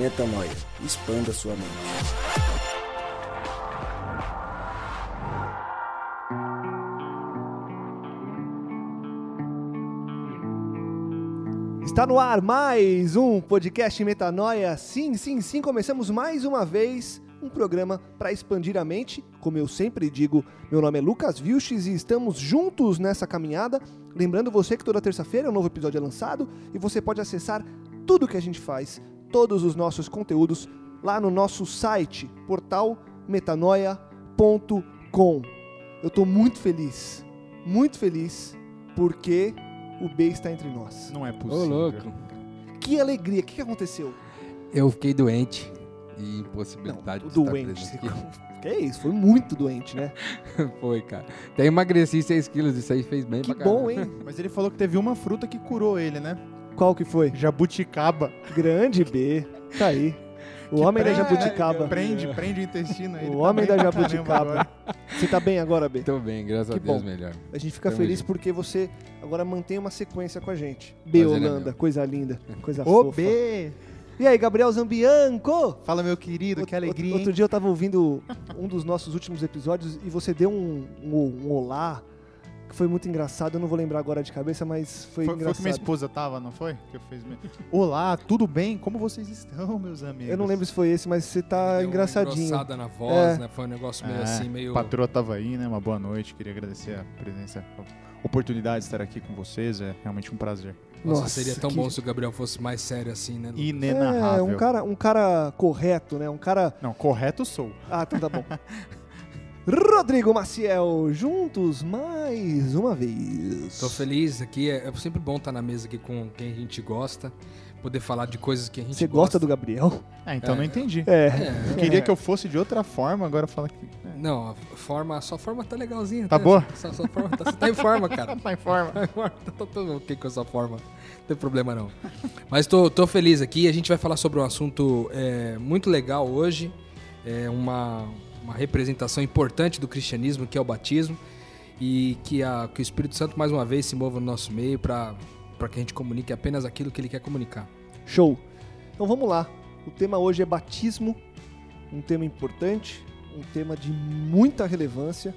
Metanoia. Expanda sua mente. Está no ar mais um podcast Metanoia. Sim, sim, sim, começamos mais uma vez um programa para expandir a mente. Como eu sempre digo, meu nome é Lucas Vilches e estamos juntos nessa caminhada. Lembrando você que toda terça-feira um novo episódio é lançado e você pode acessar tudo que a gente faz, todos os nossos conteúdos lá no nosso site, portalmetanoia.com. Eu estou muito feliz, muito feliz, porque o B está entre nós. Não é Ô, possível. louco. Que alegria, o que, que aconteceu? Eu fiquei doente e impossibilidade de doente. estar presente aqui. Que é isso, foi muito doente, né? Foi, cara. Até emagreci 6 quilos, isso aí fez bem Que pra bom, caramba. hein? Mas ele falou que teve uma fruta que curou ele, né? Qual que foi? Jabuticaba. Grande B. Tá aí. O Que homem da jabuticaba. Prende, prende o intestino aí. O Ele homem tá da jabuticaba. Você tá bem agora, B? Tô bem, graças Que a Deus, bom. melhor. A gente fica Tamo feliz junto. porque você agora mantém uma sequência com a gente. B Prazer é Holanda, coisa linda, coisa Ô, fofa. B! E aí, Gabriel Zambianco? Fala, meu querido, que Outro- alegria, Outro hein? dia eu tava ouvindo um dos nossos últimos episódios e você deu um, um, um olá que foi muito engraçado. Eu não vou lembrar agora de cabeça, mas foi, Foi, foi engraçado. que minha esposa tava, não foi? Que eu fiz mesmo. Olá, tudo bem? Como vocês estão, meus amigos? Eu não lembro se foi esse, mas você tá Deu uma engraçadinho. engrossada na voz, É. né? Foi um negócio meio É, assim, meio. A patroa tava aí, né? Uma boa noite. Queria agradecer a presença, a oportunidade de estar aqui com vocês. É realmente um prazer. Nossa, seria tão que- bom se o Gabriel fosse mais sério assim, né? Lucas? Inenarrável. É, um cara, um cara correto, né? Um cara. Não, correto sou. Ah, então tá bom. Rodrigo Maciel, juntos mais uma vez. Tô feliz aqui. É é sempre bom estar na mesa aqui com quem a gente gosta. Poder falar de coisas que a gente Você gosta do Gabriel? Ah, então É. não entendi. É. É, Eu queria que eu fosse de outra forma, agora fala que. É. não, a forma, a sua forma tá legalzinha. Tá boa? Sua, sua forma tá, você tá em forma, cara. Tá em forma. Tá em forma, tá tudo ok com essa forma. Não tem problema não. Mas tô, tô feliz aqui. A gente vai falar sobre um assunto é, muito legal hoje. É uma, uma representação importante do cristianismo, que é o batismo. E que, a, que o Espírito Santo, mais uma vez, se mova no nosso meio para que a gente comunique apenas aquilo que ele quer comunicar. Show. Então vamos lá. O tema hoje é batismo, um tema importante, um tema de muita relevância.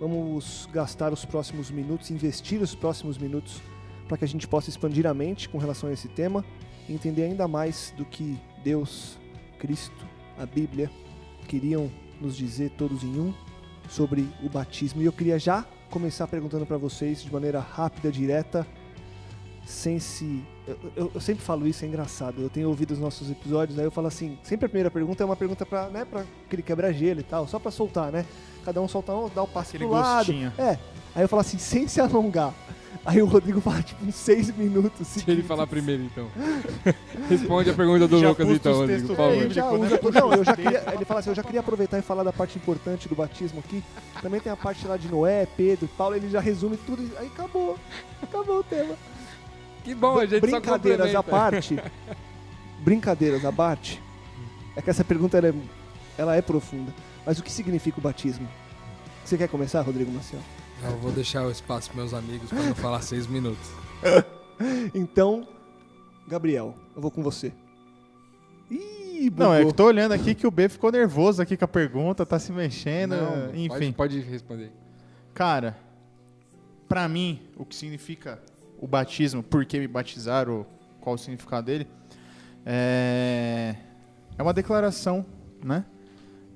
Vamos gastar os próximos minutos, investir os próximos minutos para que a gente possa expandir a mente com relação a esse tema e entender ainda mais do que Deus, Cristo, a Bíblia queriam nos dizer todos em um sobre o batismo. E eu queria já começar perguntando para vocês de maneira rápida, direta, sem se. Eu, eu- eu sempre falo isso, é engraçado. Eu tenho ouvido os nossos episódios, aí eu falo assim: sempre a primeira pergunta é uma pergunta pra, né, pra aquele quebra-gelo e tal, só pra soltar, né? Cada um solta um, dá o passo Aquele pro lado. gostinho. É. Aí eu falo assim, sem se alongar. Aí o Rodrigo fala, tipo, uns seis minutos. Deixa ele seguidos. falar primeiro, então. Responde a pergunta do Já Lucas, então, Rodrigo, por favor. Já usa- não, eu já queria, ele fala assim, eu já queria aproveitar e falar da parte importante do batismo aqui. Também tem a parte lá de Noé, Pedro, Paulo, ele já resume tudo. e Aí acabou. Acabou o tema. Que bom, a gente só Brincadeiras à parte. brincadeiras à parte. É que essa pergunta ela é, ela é profunda. Mas o que significa o batismo? Você quer começar, Rodrigo Maciel? Eu vou deixar o espaço pros meus amigos para não falar seis minutos. Então, Gabriel, eu vou com você. Ih, Não, é bugou. que tô olhando aqui que o B ficou nervoso aqui com a pergunta, tá se mexendo, Não, enfim. Pode, pode responder. Cara, pra mim, o que significa o batismo, por que me batizaram, qual o significado dele, é, é uma declaração, né?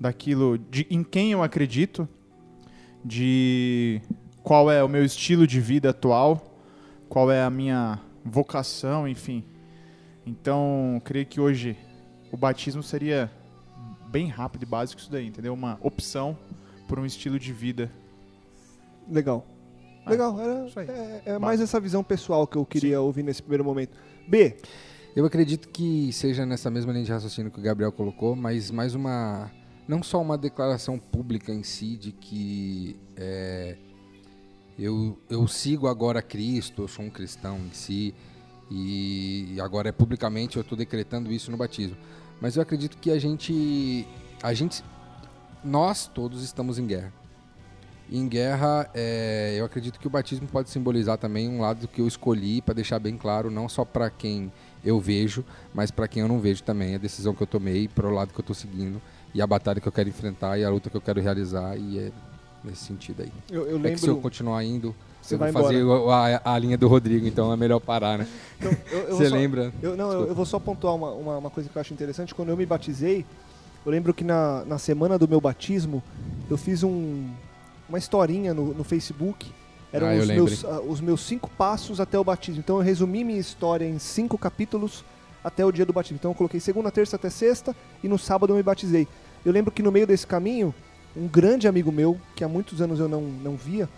Daquilo, de em quem eu acredito, de qual é o meu estilo de vida atual, qual é a minha vocação, enfim. Então, creio que hoje o batismo seria bem rápido e básico isso daí, entendeu? Uma opção por um estilo de vida Legal. Ah, Legal, era, isso aí. é, é mais essa visão pessoal que eu queria ouvir nesse primeiro momento. B, Eu acredito que seja nessa mesma linha de raciocínio que o Gabriel colocou, mas mais uma. Não só uma declaração pública em si de que é, eu, eu sigo agora Cristo, eu sou um cristão em si, e agora é publicamente eu estou decretando isso no batismo. Mas eu acredito que a gente. A gente. Nós todos estamos em guerra. E em guerra, é, eu acredito que o batismo pode simbolizar também um lado que eu escolhi para deixar bem claro, não só para quem eu vejo, mas para quem eu não vejo também, a decisão que eu tomei, para o lado que eu estou seguindo, e a batalha que eu quero enfrentar, e a luta que eu quero realizar, e é nesse sentido aí. Eu, eu É que se eu lembro. continuar indo, Você eu vou vai fazer a, a linha do Rodrigo, então é melhor parar, né? Então, eu- vou Você só- lembra? Eu, não, eu, eu vou só pontuar uma, uma, uma coisa que eu acho interessante. Quando eu me batizei, eu lembro que na, na semana do meu batismo, eu fiz um, uma historinha no, no Facebook. Eram Ah, os, lembro. meus, ah, os meus cinco passos até o batismo. Então eu resumi minha história em cinco capítulos até o dia do batismo. Então eu coloquei segunda, terça até sexta e no sábado eu me batizei. Eu lembro que no meio desse caminho, um grande amigo meu, que há muitos anos eu não, não via,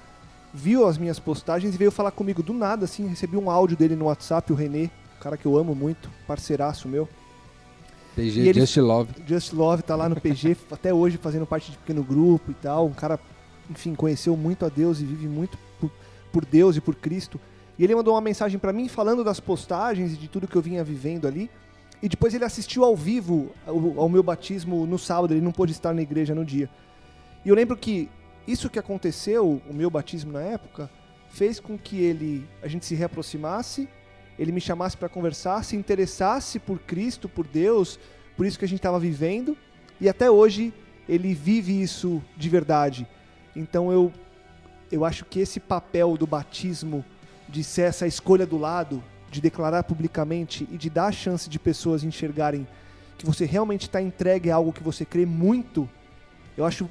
viu as minhas postagens e veio falar comigo do nada, assim, recebi um áudio dele no WhatsApp, o Renê, um cara que eu amo muito, parceiraço meu. PG ele- Just Love. Just Love tá lá no PG até hoje fazendo parte de pequeno grupo e tal. Um cara, enfim, conheceu muito a Deus e vive muito por, por Deus e por Cristo. E ele mandou uma mensagem pra mim falando das postagens e de tudo que eu vinha vivendo ali. E depois ele assistiu ao vivo ao meu batismo no sábado, ele não pôde estar na igreja no dia. E eu lembro que isso que aconteceu, o meu batismo na época, fez com que ele a gente se reaproximasse, ele me chamasse para conversar, se interessasse por Cristo, por Deus, por isso que a gente estava vivendo, e até hoje ele vive isso de verdade. Então eu eu acho que esse papel do batismo de ser essa escolha do lado, de declarar publicamente e de dar a chance de pessoas enxergarem que você realmente está entregue a algo que você crê muito, eu acho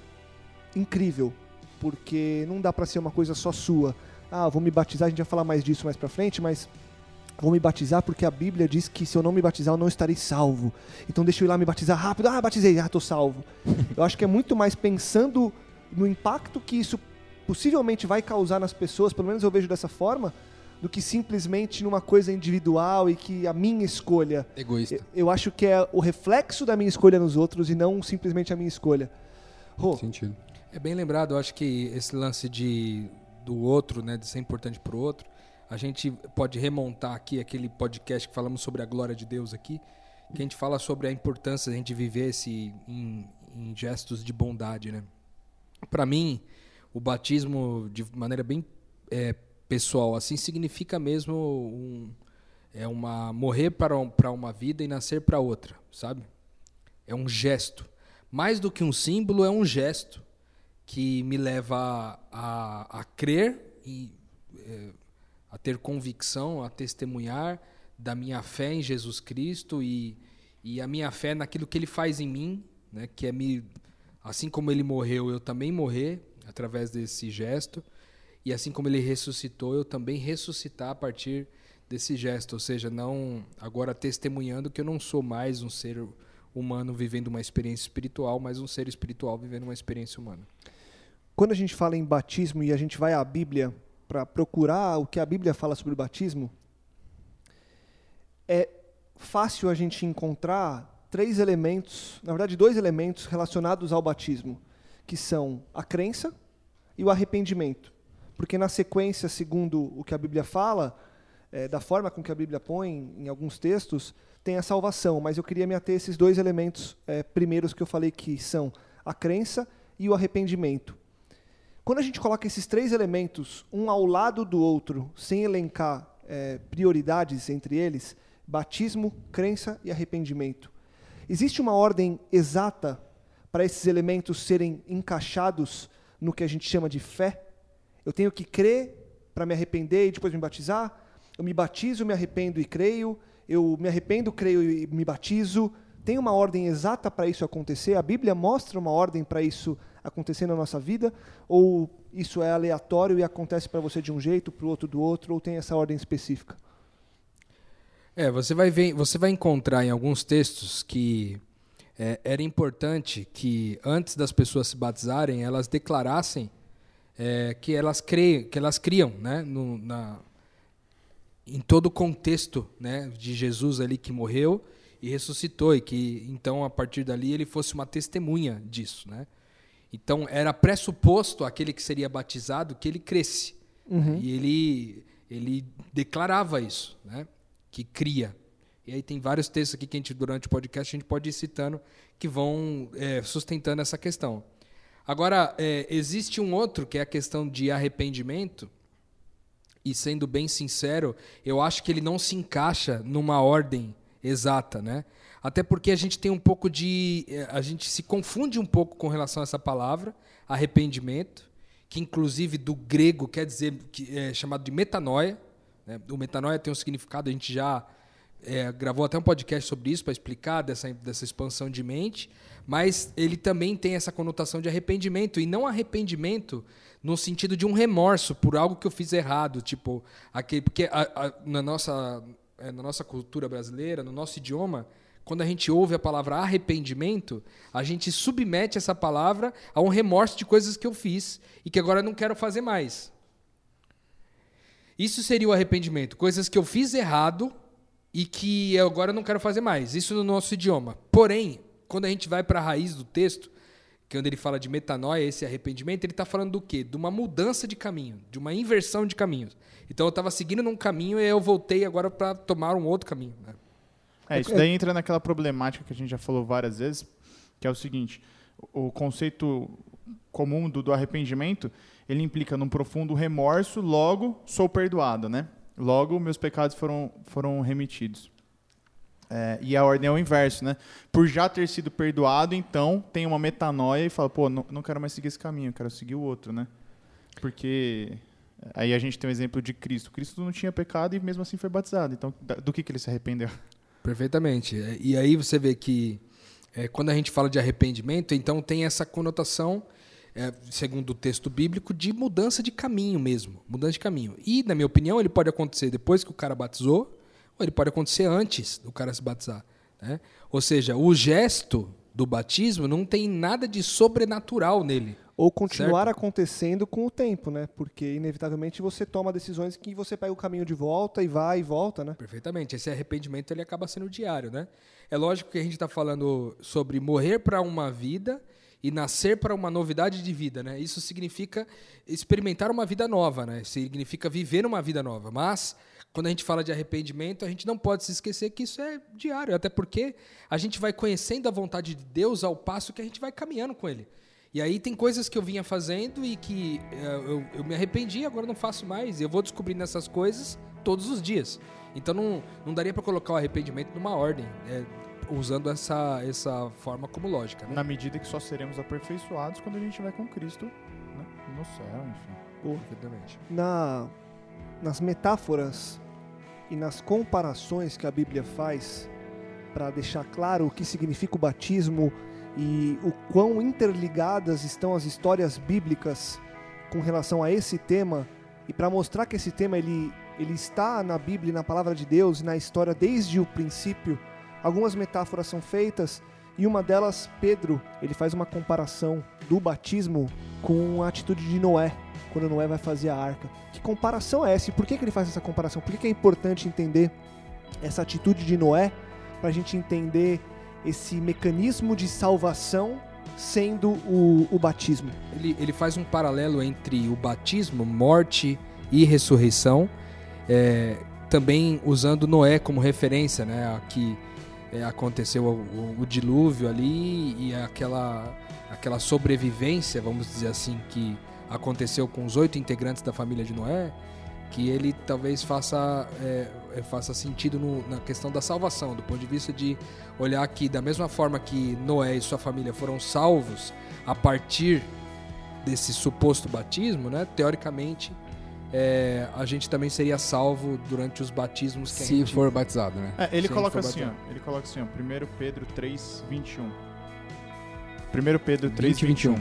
incrível, porque não dá para ser uma coisa só sua. Ah, vou me batizar, a gente vai falar mais disso mais para frente, mas vou me batizar porque a Bíblia diz que se eu não me batizar eu não estarei salvo. Então deixa eu ir lá me batizar rápido. Ah, batizei, ah, tô salvo. eu acho que é muito mais pensando no impacto que isso possivelmente vai causar nas pessoas, pelo menos eu vejo dessa forma, do que simplesmente numa coisa individual e que a minha escolha. Egoísta. Eu, eu acho que é o reflexo da minha escolha nos outros e não simplesmente a minha escolha. Rô, Sentido. É bem lembrado, eu acho que esse lance de do outro, né, de ser importante para o outro, a gente pode remontar aqui aquele podcast que falamos sobre a glória de Deus aqui, que a gente fala sobre a importância da gente viver esse em, em gestos de bondade, né? Para mim, o batismo de maneira bem é, pessoal assim significa mesmo um, é uma morrer para um, para uma vida e nascer para outra, sabe? É um gesto. Mais do que um símbolo, é um gesto que me leva a, a crer e é, a ter convicção, a testemunhar da minha fé em Jesus Cristo e, e a minha fé naquilo que Ele faz em mim, né, que é me, assim como Ele morreu, eu também morrer através desse gesto e assim como Ele ressuscitou, eu também ressuscitar a partir desse gesto, ou seja, não agora testemunhando que eu não sou mais um ser humano vivendo uma experiência espiritual, mas um ser espiritual vivendo uma experiência humana. quando a gente fala em batismo e a gente vai à Bíblia para procurar o que a Bíblia fala sobre o batismo, é fácil a gente encontrar três elementos, na verdade, dois elementos relacionados ao batismo, que são a crença e o arrependimento. Porque na sequência, segundo o que a Bíblia fala, é, da forma com que a Bíblia põe em alguns textos, tem a salvação, mas eu queria me ater a esses dois elementos é, primeiros que eu falei que são a crença e o arrependimento. Quando a gente coloca esses três elementos um ao lado do outro, sem elencar é, prioridades entre eles, batismo, crença e arrependimento, existe uma ordem exata para esses elementos serem encaixados no que a gente chama de fé? Eu tenho que crer para me arrepender e depois me batizar? Eu me batizo, me arrependo e creio? Eu me arrependo, creio e me batizo? Tem uma ordem exata para isso acontecer? A Bíblia mostra uma ordem para isso acontecer na nossa vida? Ou isso é aleatório e acontece para você de um jeito, para o outro do outro? Ou tem essa ordem específica? É, você vai ver, você vai encontrar em alguns textos que é, era importante que antes das pessoas se batizarem, elas declarassem é, que elas creem, que elas criam, né, no, na, em todo o contexto, né, de Jesus ali que morreu e ressuscitou e que então a partir dali ele fosse uma testemunha disso, né? Então era pressuposto aquele que seria batizado que ele cresce né? e ele ele declarava isso, né? Que cria. E aí tem vários textos aqui que a gente durante o podcast a gente pode ir citando que vão é, sustentando essa questão. Agora é, existe um outro que é a questão de arrependimento e sendo bem sincero, eu acho que ele não se encaixa numa ordem exata, né? Até porque a gente tem um pouco de. eh, A gente se confunde um pouco com relação a essa palavra, arrependimento, que inclusive do grego quer dizer que é chamado de metanoia. né? O metanoia tem um significado, a gente já é, gravou até um podcast sobre isso para explicar dessa, dessa expansão de mente, mas ele também tem essa conotação de arrependimento, e não arrependimento no sentido de um remorso por algo que eu fiz errado, tipo, aquele, porque a- a- na, nossa, é, na nossa cultura brasileira, no nosso idioma, quando a gente ouve a palavra arrependimento, a gente submete essa palavra a um remorso de coisas que eu fiz e que agora não quero fazer mais. Isso seria o arrependimento, coisas que eu fiz errado e que eu agora não quero fazer mais. Isso no nosso idioma. Porém, quando a gente vai para a raiz do texto, que é onde ele fala de metanoia, esse arrependimento, ele está falando do quê? De uma mudança de caminho, de uma inversão de caminhos. Então eu estava seguindo num caminho e eu voltei agora para tomar um outro caminho. né? É, isso daí entra naquela problemática que a gente já falou várias vezes, que é o seguinte: o o conceito comum do, do arrependimento, ele implica num profundo remorso, logo sou perdoado, né? Logo meus pecados foram, foram remitidos. É, e a ordem é o inverso, né? Por já ter sido perdoado, então tem uma metanoia e fala, pô, não, não quero mais seguir esse caminho, quero seguir o outro, né? Porque aí a gente tem o exemplo de Cristo. Cristo não tinha pecado e mesmo assim foi batizado. Então, do que, que ele se arrependeu? Perfeitamente. É, E aí você vê que é, quando a gente fala de arrependimento, então tem essa conotação, é, segundo o texto bíblico, de mudança de caminho mesmo. Mudança de caminho. E, na minha opinião, ele pode acontecer depois que o cara batizou, ou ele pode acontecer antes do cara se batizar. né? Ou seja, o gesto do batismo não tem nada de sobrenatural nele. Ou continuar Certo. acontecendo com o tempo, né? Porque inevitavelmente você toma decisões que você pega o caminho de volta e vai e volta, né? Perfeitamente. Esse arrependimento ele acaba sendo diário, né? É lógico que a gente está falando sobre morrer para uma vida e nascer para uma novidade de vida, né? Isso significa experimentar uma vida nova, né? Significa viver uma vida nova. Mas quando a gente fala de arrependimento, a gente não pode se esquecer que isso é diário, até porque a gente vai conhecendo a vontade de Deus ao passo que a gente vai caminhando com Ele. E aí tem coisas que eu vinha fazendo e que eh, eu, eu me arrependi, agora não faço mais. Eu vou descobrindo essas coisas todos os dias. Então não, não daria para colocar o arrependimento numa ordem, eh, usando essa, essa forma como lógica. Né? Na medida que só seremos aperfeiçoados quando a gente estiver com Cristo né, no céu, enfim. Perfeitamente. Na, nas metáforas e nas comparações que a Bíblia faz para deixar claro o que significa o batismo e o quão interligadas estão as histórias bíblicas com relação a esse tema e para mostrar que esse tema ele, ele está na Bíblia, e na palavra de Deus, e na história desde o princípio, algumas metáforas são feitas e uma delas, Pedro, ele faz uma comparação do batismo com a atitude de Noé, quando Noé vai fazer a arca. Que comparação é essa? E por que, que ele faz essa comparação? Por que, que é importante entender essa atitude de Noé para a gente entender esse mecanismo de salvação sendo o, o batismo? Ele, ele faz um paralelo entre o batismo, morte e ressurreição, é, também usando Noé como referência, né? que é, aconteceu o, o- o dilúvio ali e aquela, aquela sobrevivência, vamos dizer assim, que aconteceu com os oito integrantes da família de Noé, que ele talvez faça, é, é, faça sentido no- na questão da salvação, do ponto de vista de olhar que, da mesma forma que Noé e sua família foram salvos a partir desse suposto batismo, né? teoricamente, é, a gente também seria salvo durante os batismos que a Se gente... for batizado, né? É, ele Sim, coloca assim, ó. Ele coloca assim, ó. 1 Pedro 3, 21. 1 Pedro 3, 20, 21.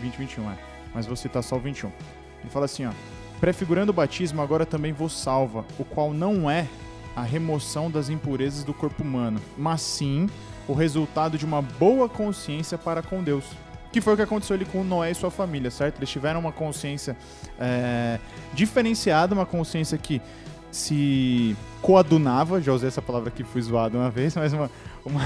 20, 21, é. Mas vou citar só o 21. Ele fala assim, ó. Prefigurando o batismo, agora também vos salva, o qual não é a remoção das impurezas do corpo humano, mas sim o resultado de uma boa consciência para com Deus. Que foi o que aconteceu ali com Noé e sua família, certo? Eles tiveram uma consciência é, diferenciada, uma consciência que se coadunava, já usei essa palavra aqui, fui zoado uma vez, mas uma, uma,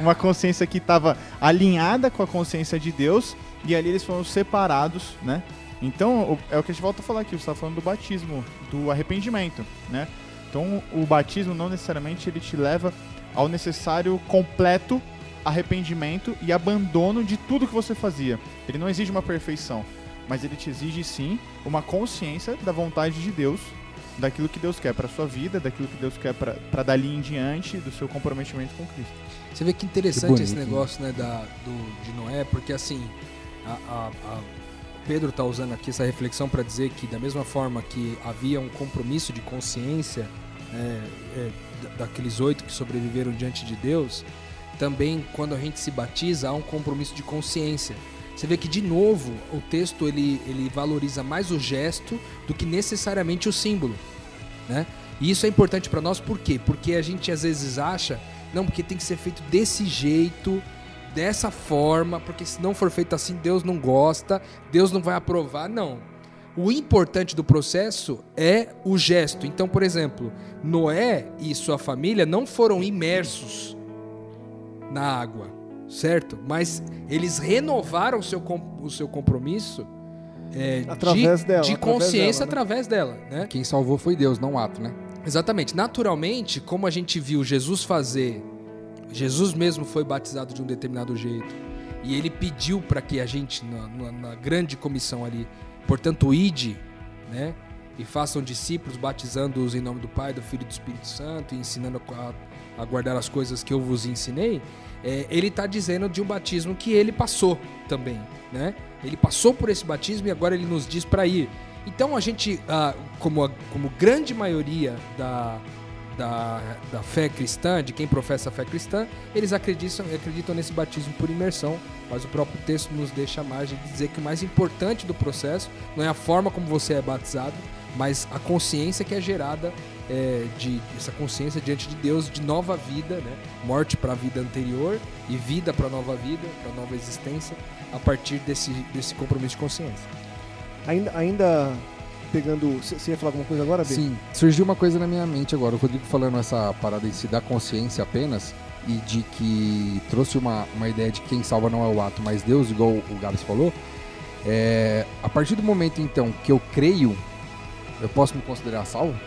uma consciência que estava alinhada com a consciência de Deus, e ali eles foram separados, né? Então, é o que a gente volta a falar aqui, você está falando do batismo, do arrependimento, né? Então, o batismo não necessariamente ele te leva ao necessário completo arrependimento e abandono de tudo que você fazia. Ele não exige uma perfeição. mas ele te exige sim uma consciência da vontade de Deus, daquilo que Deus quer para sua vida, daquilo que Deus quer para dali em diante, do seu comprometimento com Cristo. Você vê que interessante Que esse bonito, negócio né, da, do, de Noé, porque assim, a, a- a- Pedro está usando aqui essa reflexão para dizer que da mesma forma que havia um compromisso de consciência é, é, da- daqueles oito que sobreviveram diante de Deus, também quando a gente se batiza há um compromisso de consciência. Você vê que de novo o texto ele, ele valoriza mais o gesto do que necessariamente o símbolo, né? E isso é importante para nós por quê? Porque a gente às vezes acha, não, porque tem que ser feito desse jeito, dessa forma, porque se não for feito assim, Deus não gosta, Deus não vai aprovar. Não. O importante do processo é o gesto. Então, por exemplo, Noé e sua família não foram imersos na água, certo? Mas eles renovaram o seu, com- o seu compromisso é, Através de, dela, de através consciência dela, né? através dela, né? Quem salvou foi Deus, não o ato, né? Exatamente. Naturalmente, como a gente viu Jesus fazer, Jesus mesmo foi batizado de um determinado jeito. E ele pediu para que a gente, na, na- na grande comissão ali, portanto, ide, né? E façam discípulos, batizando-os em nome do Pai, do Filho e do Espírito Santo, e ensinando a, a guardar as coisas que eu vos ensinei. É, ele está dizendo de um batismo que ele passou também, né? Ele passou por esse batismo e agora ele nos diz para ir. Então a gente, ah, como, a, como grande maioria da, da, da fé cristã, de quem professa a fé cristã, eles acreditam, acreditam nesse batismo por imersão, mas o próprio texto nos deixa a margem de dizer que o mais importante do processo não é a forma como você é batizado, mas a consciência que é gerada é, de essa consciência diante de Deus de nova vida, né? morte para a vida anterior e vida para nova vida, para nova existência, a partir desse, desse compromisso de consciência. Ainda, ainda pegando. Você ia falar alguma coisa agora, B? Sim, surgiu uma coisa na minha mente agora. O Rodrigo falando essa parada em si da consciência apenas e de que trouxe uma, uma ideia de quem salva não é o ato, mas Deus, igual o Gabs falou. É, a partir do momento então que eu creio, eu posso me considerar salvo?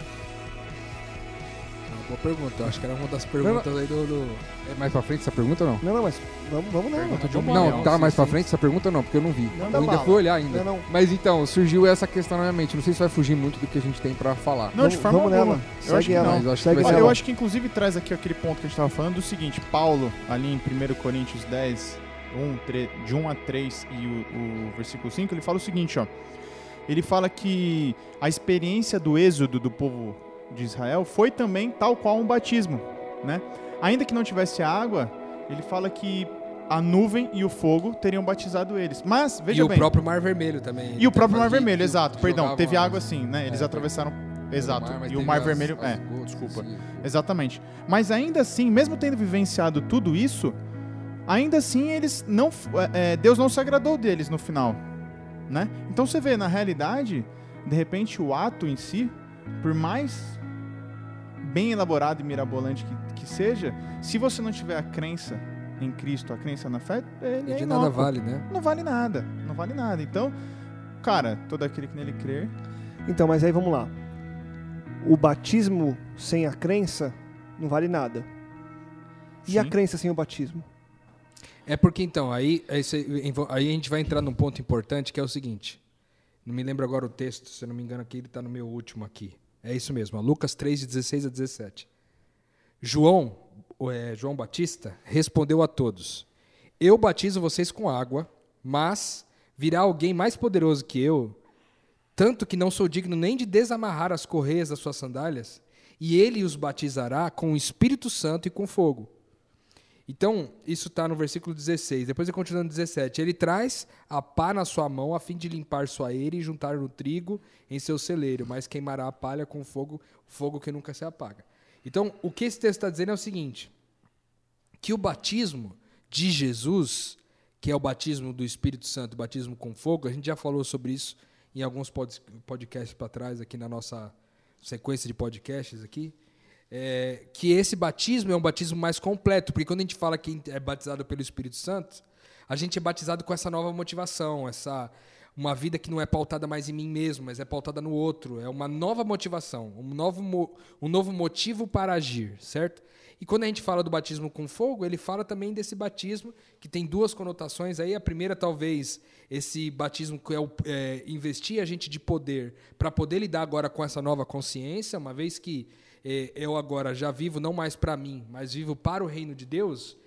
Boa pergunta. Eu acho que era uma das perguntas aí do. do- É mais pra frente essa pergunta ou não? Não, não, mas vamos, vamos nela. Pergunta de um milhão. Não, tá Sim, mais pra sim. frente essa pergunta ou não? Porque eu não vi. Não, eu ainda bala. fui olhar ainda. Não, não. Mas então, surgiu essa questão na minha mente. Não sei se vai fugir muito do que a gente tem pra falar. Não, de forma vamos alguma. nela. Eu acho que ela. não. Mas eu acho que Segue ser eu ela. acho que inclusive traz aqui aquele ponto que a gente estava falando do seguinte, Paulo, ali em 1 Coríntios 10, 1, 3, de 1 a 3 e o, o versículo 5, ele fala o seguinte, ó. Ele fala que a experiência do êxodo do povo de Israel foi também tal qual um batismo, né? Ainda que não tivesse água, ele fala que a nuvem e o fogo teriam batizado eles. Mas, veja e o bem, próprio Mar Vermelho também. e o próprio Mar que- Vermelho, que exato, perdão, jogavam teve água sim, né? Eles É, atravessaram, exato, mas e o Mar Vermelho, as é, gotas, desculpa. assim. Exatamente. Mas ainda assim, mesmo tendo vivenciado tudo isso, ainda assim eles não, é, é, Deus não se agradou deles no final, né? Então você vê na realidade, de repente o ato em si, por mais bem elaborado e mirabolante que, que seja, se você não tiver a crença em Cristo, a crença na fé, ele E é de nada inócuo. vale, né? Não vale nada, não vale nada. Então, cara, todo aquele que nele crer, Então, mas aí vamos lá. O batismo sem a crença não vale nada. E a Sim. crença sem o batismo? É porque então, aí, aí a gente vai entrar num ponto importante que é o seguinte. Não me lembro agora o texto, se eu não me engano aqui, ele está no meu último aqui. É isso mesmo, Lucas 3, de 16 a 17. João, é, João Batista, respondeu a todos: Eu batizo vocês com água, mas virá alguém mais poderoso que eu, tanto que não sou digno nem de desamarrar as correias das suas sandálias, e ele os batizará com o Espírito Santo e com fogo. Então, isso está no versículo 16. Depois ele continua no 17. Ele traz a pá na sua mão a fim de limpar sua eira e juntar o trigo em seu celeiro, mas queimará a palha com fogo, fogo que nunca se apaga. Então, o que esse texto está dizendo é o seguinte: que o batismo de Jesus, que é o batismo do Espírito Santo, o batismo com fogo, a gente já falou sobre isso em alguns pod- podcasts para trás aqui na nossa sequência de podcasts aqui é, que esse batismo é um batismo mais completo, porque quando a gente fala que é batizado pelo Espírito Santo, a gente é batizado com essa nova motivação, essa uma vida que não é pautada mais em mim mesmo, mas é pautada no outro. É uma nova motivação, um novo, um novo motivo para agir, certo? E quando a gente fala do batismo com fogo, ele fala também desse batismo que tem duas conotações aí. A primeira, talvez, esse batismo que é, o- é investir a gente de poder para poder lidar agora com essa nova consciência, uma vez que eu agora já vivo não mais para mim, mas vivo para o reino de Deus.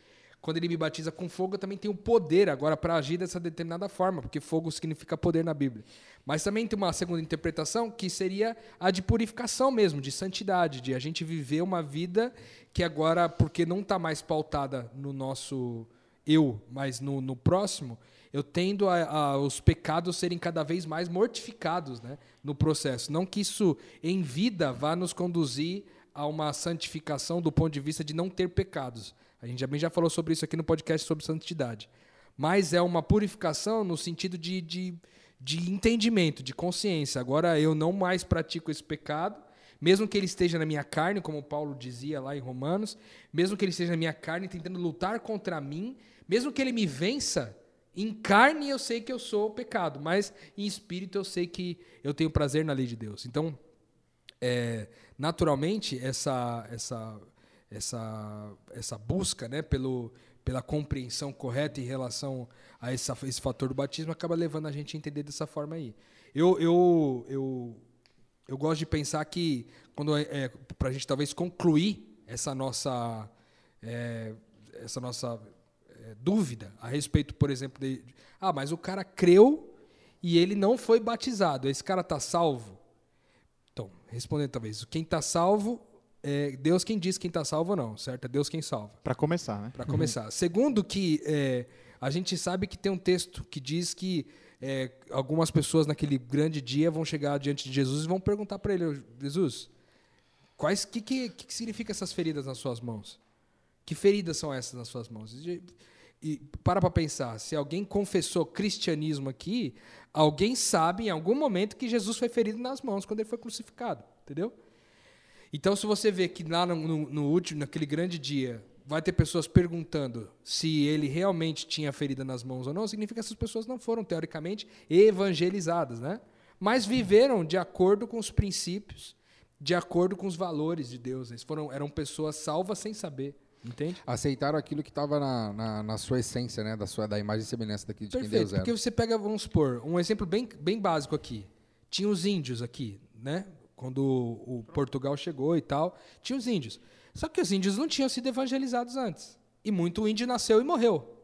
Quando ele me batiza com fogo, eu também tenho poder agora para agir dessa determinada forma, porque fogo significa poder na Bíblia. Mas também tem uma segunda interpretação que seria a de purificação mesmo, de santidade, de a gente viver uma vida que agora, porque não está mais pautada no nosso eu, mas no, no próximo, eu tendo a, a- os pecados serem cada vez mais mortificados né, no processo. Não que isso em vida vá nos conduzir a uma santificação do ponto de vista de não ter pecados. A gente também já falou sobre isso aqui no podcast sobre santidade. Mas é uma purificação no sentido de, de, de entendimento, de consciência. Agora eu não mais pratico esse pecado, mesmo que ele esteja na minha carne, como Paulo dizia lá em Romanos, mesmo que ele esteja na minha carne tentando lutar contra mim, mesmo que ele me vença, em carne eu sei que eu sou pecado, mas em espírito eu sei que eu tenho prazer na lei de Deus. Então, é, naturalmente essa essa essa essa busca né pelo pela compreensão correta em relação a essa, esse fator do batismo acaba levando a gente a entender dessa forma aí eu eu eu, eu gosto de pensar que quando é, para a gente talvez concluir essa nossa é, essa nossa é, dúvida a respeito por exemplo de ah mas o cara creu e ele não foi batizado esse cara está salvo então, respondendo talvez, quem está salvo, é Deus quem diz quem está salvo ou não, certo? É Deus quem salva, Para começar, né? para começar. Segundo que é, a gente sabe que tem um texto que diz que é, algumas pessoas naquele grande dia vão chegar diante de Jesus e vão perguntar para ele, Jesus, quais que, que, que significa essas feridas nas suas mãos? Que feridas são essas nas suas mãos? E, e para para pensar, se alguém confessou cristianismo aqui, alguém sabe em algum momento que Jesus foi ferido nas mãos quando ele foi crucificado, entendeu? Então, se você vê que lá no, no- último, naquele grande dia, vai ter pessoas perguntando se ele realmente tinha ferida nas mãos ou não, significa que essas pessoas não foram, teoricamente, evangelizadas, né? Mas viveram de acordo com os princípios, de acordo com os valores de Deus. Eles foram, eram pessoas salvas sem saber, entende? Aceitaram aquilo que estava na, na, na sua essência, né? Da, sua, da imagem e semelhança daquilo de quem Perfeito, Deus era. porque você pega, vamos supor, um exemplo bem, bem básico aqui. Tinha os índios aqui, né? Quando o, o Portugal chegou e tal, tinha os índios. Só que os índios não tinham sido evangelizados antes. E muito índio nasceu e morreu.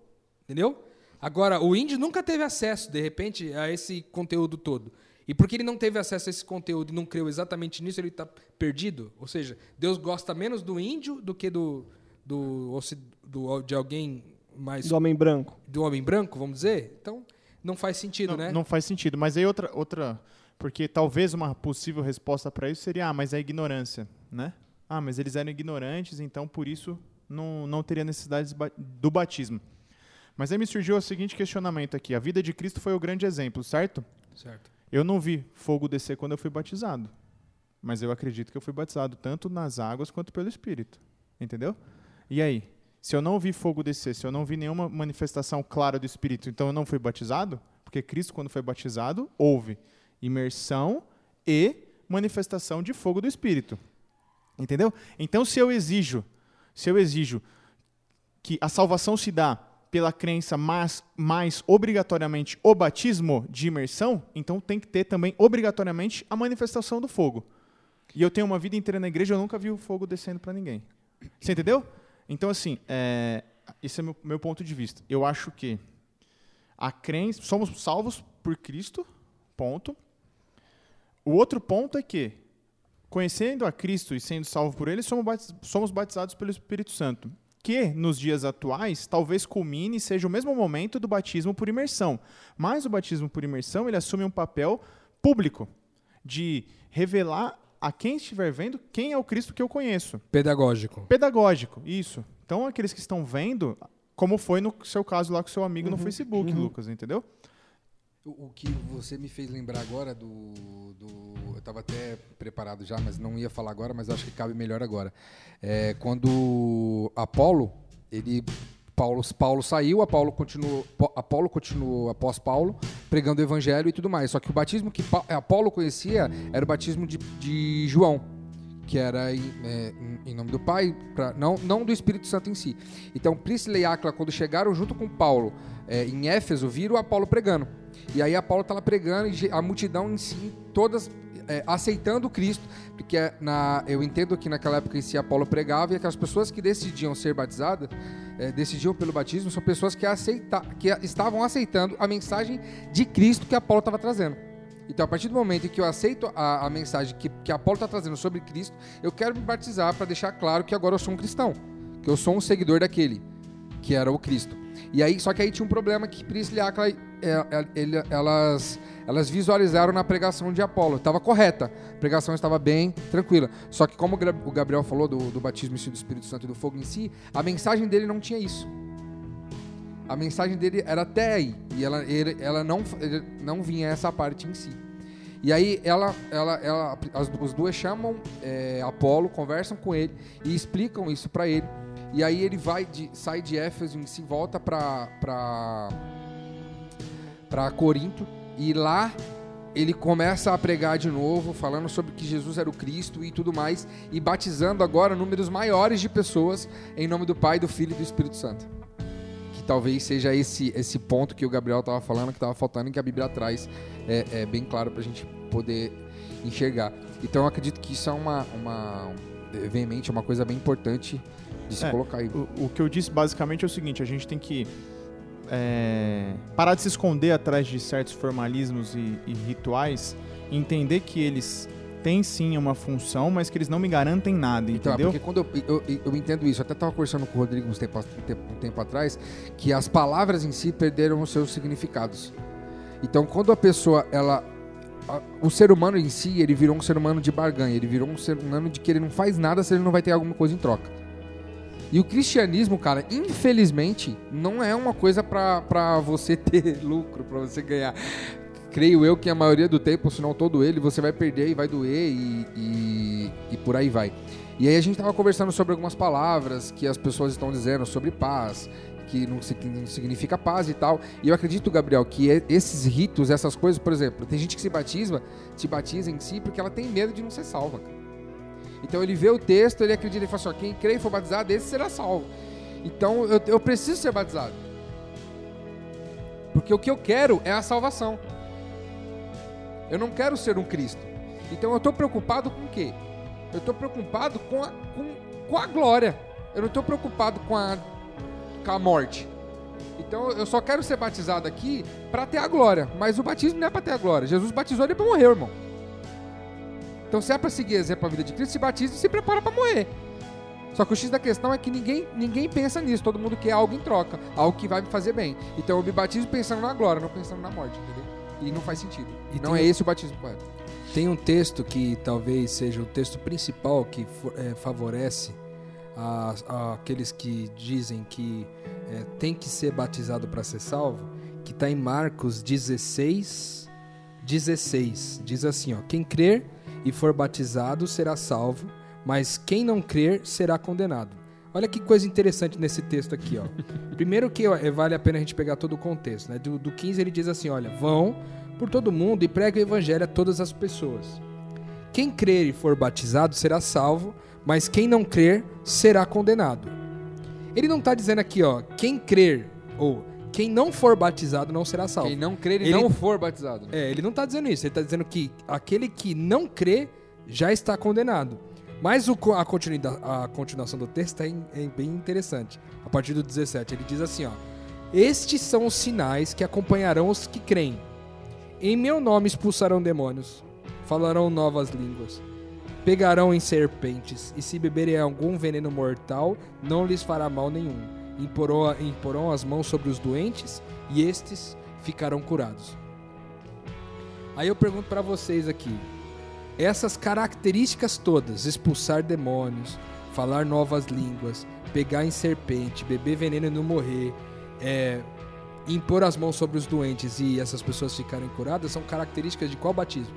Entendeu? Agora, o índio nunca teve acesso, de repente, a esse conteúdo todo. E porque ele não teve acesso a esse conteúdo e não creu exatamente nisso, ele está perdido. Ou seja, Deus gosta menos do índio do que do, do, do- de alguém mais Do homem branco. do homem branco, vamos dizer? Então, não faz sentido, não, né? não faz sentido. Mas aí outra, outra. Porque talvez uma possível resposta para isso seria: ah, mas é ignorância, né? Ah, mas eles eram ignorantes, então por isso não, não teria necessidade do batismo. Mas aí me surgiu o seguinte questionamento aqui: a vida de Cristo foi o grande exemplo, certo? Certo. Eu não vi fogo descer quando eu fui batizado. Mas eu acredito que eu fui batizado tanto nas águas quanto pelo Espírito. Entendeu? E aí? Se eu não vi fogo descer, se eu não vi nenhuma manifestação clara do Espírito, então eu não fui batizado? Porque Cristo, quando foi batizado, houve imersão e manifestação de fogo do Espírito. Entendeu? Então, se eu exijo, se eu exijo que a salvação se dá pela crença, mas mais obrigatoriamente o batismo de imersão, então tem que ter também obrigatoriamente a manifestação do fogo. E eu tenho uma vida inteira na igreja, eu nunca vi o fogo descendo para ninguém. Você entendeu? Então, assim, é, esse é meu, meu ponto de vista. Eu acho que a crença, somos salvos por Cristo, ponto. O outro ponto é que, conhecendo a Cristo e sendo salvo por Ele, somos batiz- somos batizados pelo Espírito Santo. Que, nos dias atuais, talvez culmine e seja o mesmo momento do batismo por imersão. Mas o batismo por imersão, ele assume um papel público, de revelar a quem estiver vendo quem é o Cristo que eu conheço. Pedagógico. Pedagógico, isso. Então, aqueles que estão vendo, como foi no seu caso lá com seu amigo no Facebook, Lucas, entendeu? O, o que você me fez lembrar agora do. do eu estava até preparado já, mas não ia falar agora, mas acho que cabe melhor agora. É, quando Apolo, ele Paulo, Paulo saiu, Apolo continuou, Po- Apolo continuou após Paulo, pregando o evangelho e tudo mais. Só que o batismo que Pa- Apolo conhecia era o batismo de, de João, que era em, é, em- nome do Pai, pra- não, não do Espírito Santo em si. Então, Priscila e Áquila, quando chegaram junto com Paulo é, em Éfeso, viram Apolo pregando. E aí Apolo estava pregando e a multidão em si, todas é, aceitando Cristo, porque é, na, eu entendo que naquela época em si Apolo pregava e aquelas pessoas que decidiam ser batizadas, é, decidiam pelo batismo, são pessoas que, aceita, que estavam aceitando a mensagem de Cristo que Apolo estava trazendo. Então, a partir do momento em que eu aceito a, a mensagem que, que Apolo está trazendo sobre Cristo, eu quero me batizar para deixar claro que agora eu sou um cristão, que eu sou um seguidor daquele, que era o Cristo. E aí, só que aí tinha um problema que Priscila e ele- elas, elas visualizaram na pregação de Apolo. Estava correta, a pregação estava bem, tranquila. Só que como o Gabriel falou do, do batismo si, do Espírito Santo e do fogo em si, a mensagem dele não tinha isso. A mensagem dele era até aí. E ela, ele- ela não, ele não vinha essa parte em si. E aí ela, ela, ela, as, os duas chamam é, Apolo, conversam com ele e explicam isso para ele. E aí ele vai de, sai de Éfeso e se volta para para Corinto e lá ele começa a pregar de novo, falando sobre que Jesus era o Cristo e tudo mais, e batizando agora números maiores de pessoas em nome do Pai, do Filho e do Espírito Santo. Que talvez seja esse esse ponto que o Gabriel estava falando, que estava faltando e que a Bíblia traz é, é bem claro para a gente poder enxergar. Então eu acredito que isso é uma, uma veemente, uma coisa bem importante de se É, colocar aí. O, o que eu disse basicamente é o seguinte: a gente tem que é, parar de se esconder atrás de certos formalismos e, e rituais e entender que eles têm sim uma função, mas que eles não me garantem nada, Então, é entendeu? porque quando eu, eu, eu entendo isso, eu até estava conversando com o Rodrigo uns tempo, um, tempo, um tempo atrás, que as palavras em si perderam os seus significados. Então, quando a pessoa, ela. o ser humano em si, ele virou um ser humano de barganha, ele virou um ser humano de que ele não faz nada se ele não vai ter alguma coisa em troca. E o cristianismo, cara, infelizmente, não é uma coisa pra você ter lucro, pra você ganhar. Creio eu que a maioria do tempo, se não todo ele, você vai perder e vai doer e, e, e por aí vai. E aí a gente tava conversando sobre algumas palavras que as pessoas estão dizendo sobre paz, que não, significa paz e tal. E eu acredito, Gabriel, que esses ritos, essas coisas, por exemplo, tem gente que se batiza, se batiza em si porque ela tem medo de não ser salva. cara. Então ele vê o texto, ele acredita e fala assim: quem crê e for batizado, esse será salvo. Então eu, eu preciso ser batizado. Porque o que eu quero é a salvação. Eu não quero ser um Cristo. Então eu estou preocupado com o quê? Eu estou preocupado com a, com, com a glória. Eu não estou preocupado com a, com a morte. Então eu só quero ser batizado aqui para ter a glória. Mas o batismo não é para ter a glória. Jesus batizou ele para morrer, irmão. Então se é para seguir exemplo a vida de Cristo, se batiza e se prepara para morrer. Só que o X da questão é que ninguém, ninguém pensa nisso. Todo mundo quer algo em troca, algo que vai me fazer bem. Então eu me batizo pensando na glória, não pensando na morte, entendeu? E não faz sentido. E não é esse o batismo correto. Tem um texto que talvez seja o texto principal que eh, favorece a- a- aqueles que dizem que eh, tem que ser batizado para ser salvo, que está em Marcos 16, 16. Diz assim, ó, quem crer e for batizado será salvo, mas quem não crer será condenado. Olha que coisa interessante nesse texto aqui, ó. Primeiro que eh, vale a pena a gente pegar todo o contexto, né? Do, do 15 ele diz assim, olha, vão por todo mundo e pregue o evangelho a todas as pessoas. Quem crer e for batizado será salvo, mas quem não crer será condenado. Ele não está dizendo aqui, ó, quem crer ou quem não for batizado não será salvo. Quem não crer e Ele- não for batizado. É, ele não está dizendo isso. Ele está dizendo que aquele que não crê já está condenado. Mas o a, a continuação do texto é, é bem interessante. A partir do 17, ele diz assim: ó, Estes são os sinais que acompanharão os que creem. Em meu nome expulsarão demônios, falarão novas línguas, pegarão em serpentes, e se beberem algum veneno mortal, não lhes fará mal nenhum. Imporão, imporão as mãos sobre os doentes, e estes ficarão curados. Aí eu pergunto pra vocês aqui: essas características todas, expulsar demônios, falar novas línguas, pegar em serpente, beber veneno e não morrer, é, impor as mãos sobre os doentes e essas pessoas ficarem curadas, são características de qual batismo?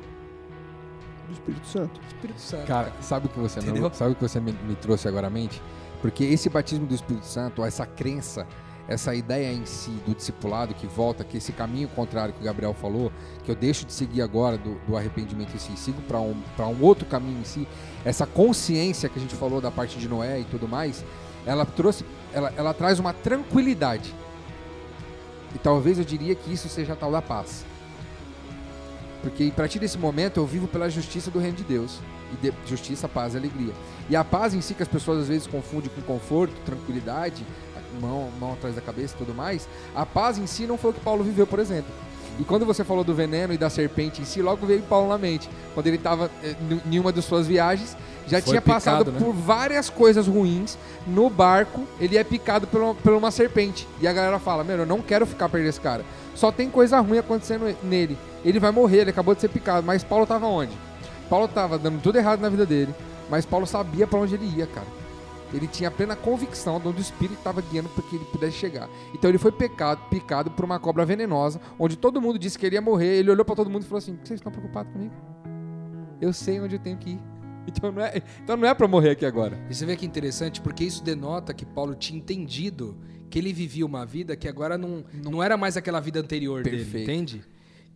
Do Espírito Santo. Espírito Santo. Cara, sabe o que você Entendeu? não, sabe o que você me, me trouxe agora à mente? Porque esse batismo do Espírito Santo, essa crença, essa ideia em si do discipulado que volta, que esse caminho contrário que o Gabriel falou, que eu deixo de seguir agora do, do arrependimento em si, sigo para um, um outro caminho em si, essa consciência que a gente falou da parte de Noé e tudo mais, ela trouxe, ela, ela traz uma tranquilidade. E talvez eu diria que isso seja a tal da paz. Porque a partir desse momento eu vivo pela justiça do reino de Deus. E de, justiça, paz e alegria. E a paz em si, que as pessoas às vezes confundem com conforto, tranquilidade, mão, mão atrás da cabeça e tudo mais, a paz em si não foi o que Paulo viveu, por exemplo. E quando você falou do veneno e da serpente em si, logo veio Paulo na mente. Quando ele estava eh, em uma das suas viagens, já foi tinha picado, passado né? por várias coisas ruins. No barco, ele é picado por, por uma serpente. E a galera fala: Meu, eu não quero ficar perto desse cara. Só tem coisa ruim acontecendo nele. Ele vai morrer, ele acabou de ser picado. Mas Paulo estava onde? Paulo estava dando tudo errado na vida dele. Mas Paulo sabia para onde ele ia, cara. Ele tinha plena convicção de onde o Espírito estava guiando para que ele pudesse chegar. Então ele foi pecado, picado por uma cobra venenosa, onde todo mundo disse que ele ia morrer. Ele olhou para todo mundo e falou assim: Vocês estão preocupados comigo? Eu sei onde eu tenho que ir. Então não é, então não é para morrer aqui agora. E você vê que interessante, porque isso denota que Paulo tinha entendido que ele vivia uma vida que agora não, não, não era mais aquela vida anterior Perfeito. dele, entende?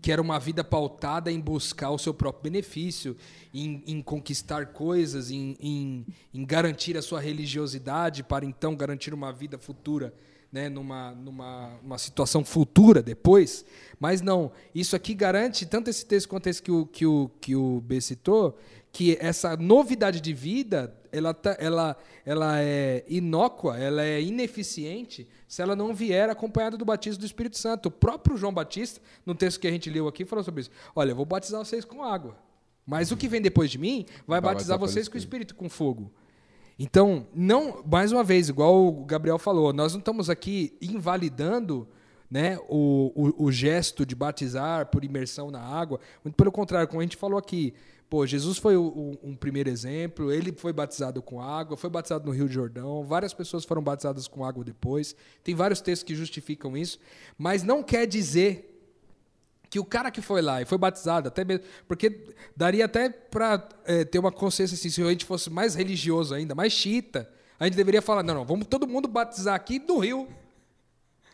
Que era uma vida pautada em buscar o seu próprio benefício, em, em conquistar coisas, em, em, em, garantir a sua religiosidade para então garantir uma vida futura, né, numa, numa uma situação futura depois. Mas não, isso aqui garante, tanto esse texto quanto esse que o, que o, que o B citou, que essa novidade de vida ela, tá, ela, ela é inócua, ela é ineficiente se ela não vier acompanhada do batismo do Espírito Santo. O próprio João Batista, no texto que a gente leu aqui, falou sobre isso. Olha, eu vou batizar vocês com água, mas o que vem depois de mim vai, vai batizar vocês com o Espírito, com fogo. Então, não, mais uma vez, igual o Gabriel falou, nós não estamos aqui invalidando né, o, o, o, gesto de batizar por imersão na água. Muito pelo contrário, como a gente falou aqui, Pô, Jesus foi o, um primeiro exemplo, ele foi batizado com água, foi batizado no Rio Jordão, várias pessoas foram batizadas com água depois. Tem vários textos que justificam isso, mas não quer dizer que o cara que foi lá e foi batizado, até mesmo, porque daria até para é, ter uma consciência assim, se a gente fosse mais religioso ainda, mais chita, a gente deveria falar, não, não, vamos todo mundo batizar aqui no Rio.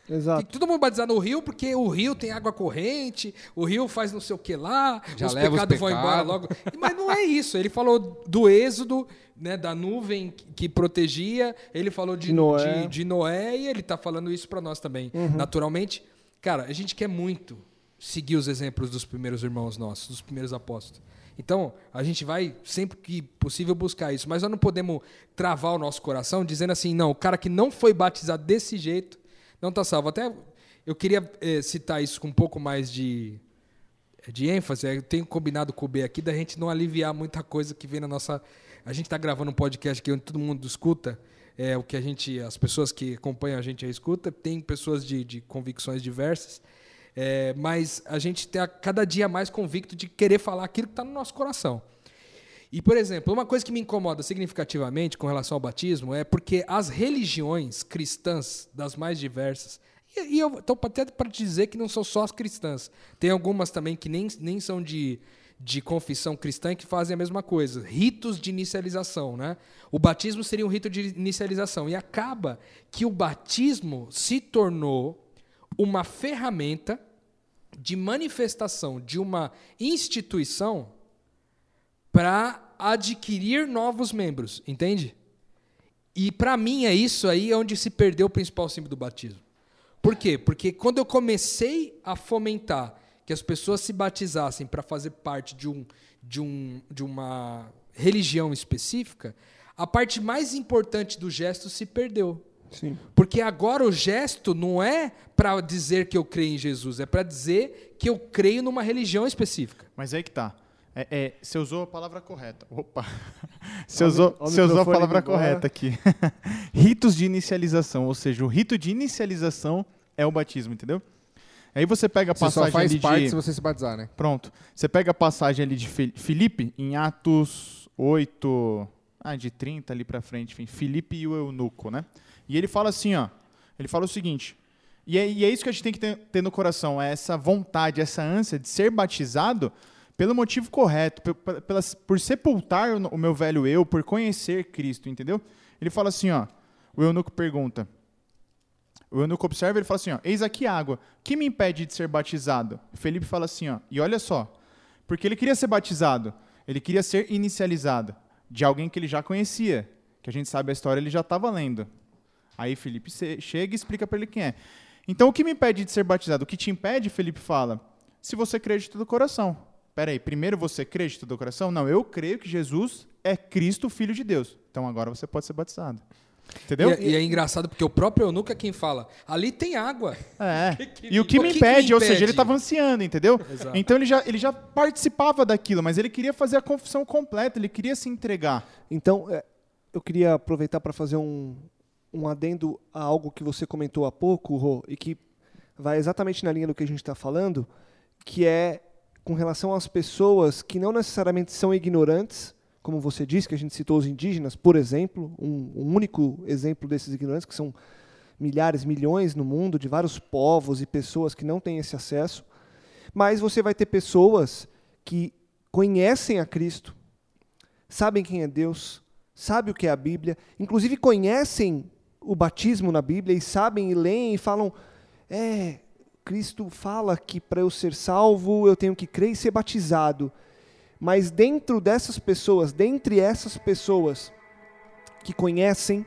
Exato. todo mundo batizar no rio, porque o rio tem água corrente, o rio faz não sei o que lá, Já os pecados pecado. vão embora logo. Mas não é isso. Ele falou do êxodo, né, da nuvem que protegia, ele falou de, de, Noé. de, de Noé. e ele está falando isso para nós também. Uhum. Naturalmente, cara, a gente quer muito seguir os exemplos dos primeiros irmãos nossos, dos primeiros apóstolos. Então, a gente vai sempre que possível buscar isso, mas nós não podemos travar o nosso coração dizendo assim, não, o cara que não foi batizado desse jeito, não está salvo. Até eu queria eh, citar isso com um pouco mais de, de ênfase. Eu tenho combinado com o B aqui da gente não aliviar muita coisa que vem na nossa. A gente está gravando um podcast aqui onde todo mundo escuta. É, o que a gente, as pessoas que acompanham a gente a escuta, tem pessoas de, de convicções diversas, é, mas a gente está cada dia mais convicto de querer falar aquilo que está no nosso coração. E, por exemplo, uma coisa que me incomoda significativamente com relação ao batismo é porque as religiões cristãs, das mais diversas, e, e eu estou até para dizer que não são só as cristãs, tem algumas também que nem, nem são de, de confissão cristã que fazem a mesma coisa, ritos de inicialização, né? O batismo seria um rito de inicialização e acaba que o batismo se tornou uma ferramenta de manifestação de uma instituição para adquirir novos membros, entende? E para mim é isso aí onde se perdeu o principal símbolo do batismo. Por quê? Porque quando eu comecei a fomentar que as pessoas se batizassem para fazer parte de, um, de, um, de uma religião específica, a parte mais importante do gesto se perdeu. Sim. Porque agora o gesto não é para dizer que eu creio em Jesus, é para dizer que eu creio numa religião específica. Mas aí que tá. É, é, você usou a palavra correta. Opa! Você usou, você usou a palavra correta aqui. Ritos de inicialização, ou seja, o rito de inicialização é o batismo, entendeu? Aí você pega a passagem você só faz ali parte de... se você se batizar, né? Pronto. Você pega a passagem ali de Filipe, em Atos 8, ah, de 30 ali para frente, enfim, Filipe e o eunuco, né? E ele fala assim, ó, ele fala o seguinte, e é, e é isso que a gente tem que ter, ter no coração, é essa vontade, essa ânsia de ser batizado pelo motivo correto, por, por sepultar o meu velho eu, por conhecer Cristo, entendeu? Ele fala assim, ó, o eunuco pergunta, O eunuco observa ele fala assim, ó, eis aqui água, que me impede de ser batizado? Felipe fala assim, ó, e olha só, porque ele queria ser batizado, ele queria ser inicializado de alguém que ele já conhecia, que a gente sabe a história, ele já estava lendo. Aí Felipe chega e explica para ele quem é. Então, o que me impede de ser batizado? O que te impede, Felipe fala, se você crê de todo o coração. Peraí, primeiro você crê de todo o coração? Não, eu creio que Jesus é Cristo, Filho de Deus. Então agora você pode ser batizado. Entendeu? E, é, e é engraçado porque o próprio eunuco é quem fala, ali tem água. É. Que, que, e o que, me, impede, que me, ou seja, ele estava ansiando, entendeu? Exato. Então ele já, ele já participava daquilo, mas ele queria fazer a confissão completa, ele queria se entregar. Então, é, eu queria aproveitar para fazer um, um adendo a algo que você comentou há pouco, Rô, e que vai exatamente na linha do que a gente está falando, que é com relação às pessoas que não necessariamente são ignorantes, como você disse, que a gente citou os indígenas, por exemplo, um, um único exemplo desses ignorantes, que são milhares, milhões no mundo, de vários povos e pessoas que não têm esse acesso. Mas você vai ter pessoas que conhecem a Cristo, sabem quem é Deus, sabem o que é a Bíblia, inclusive conhecem o batismo na Bíblia e sabem e leem e falam: é, Cristo fala que para eu ser salvo eu tenho que crer e ser batizado. Mas dentro dessas pessoas, dentre essas pessoas que conhecem,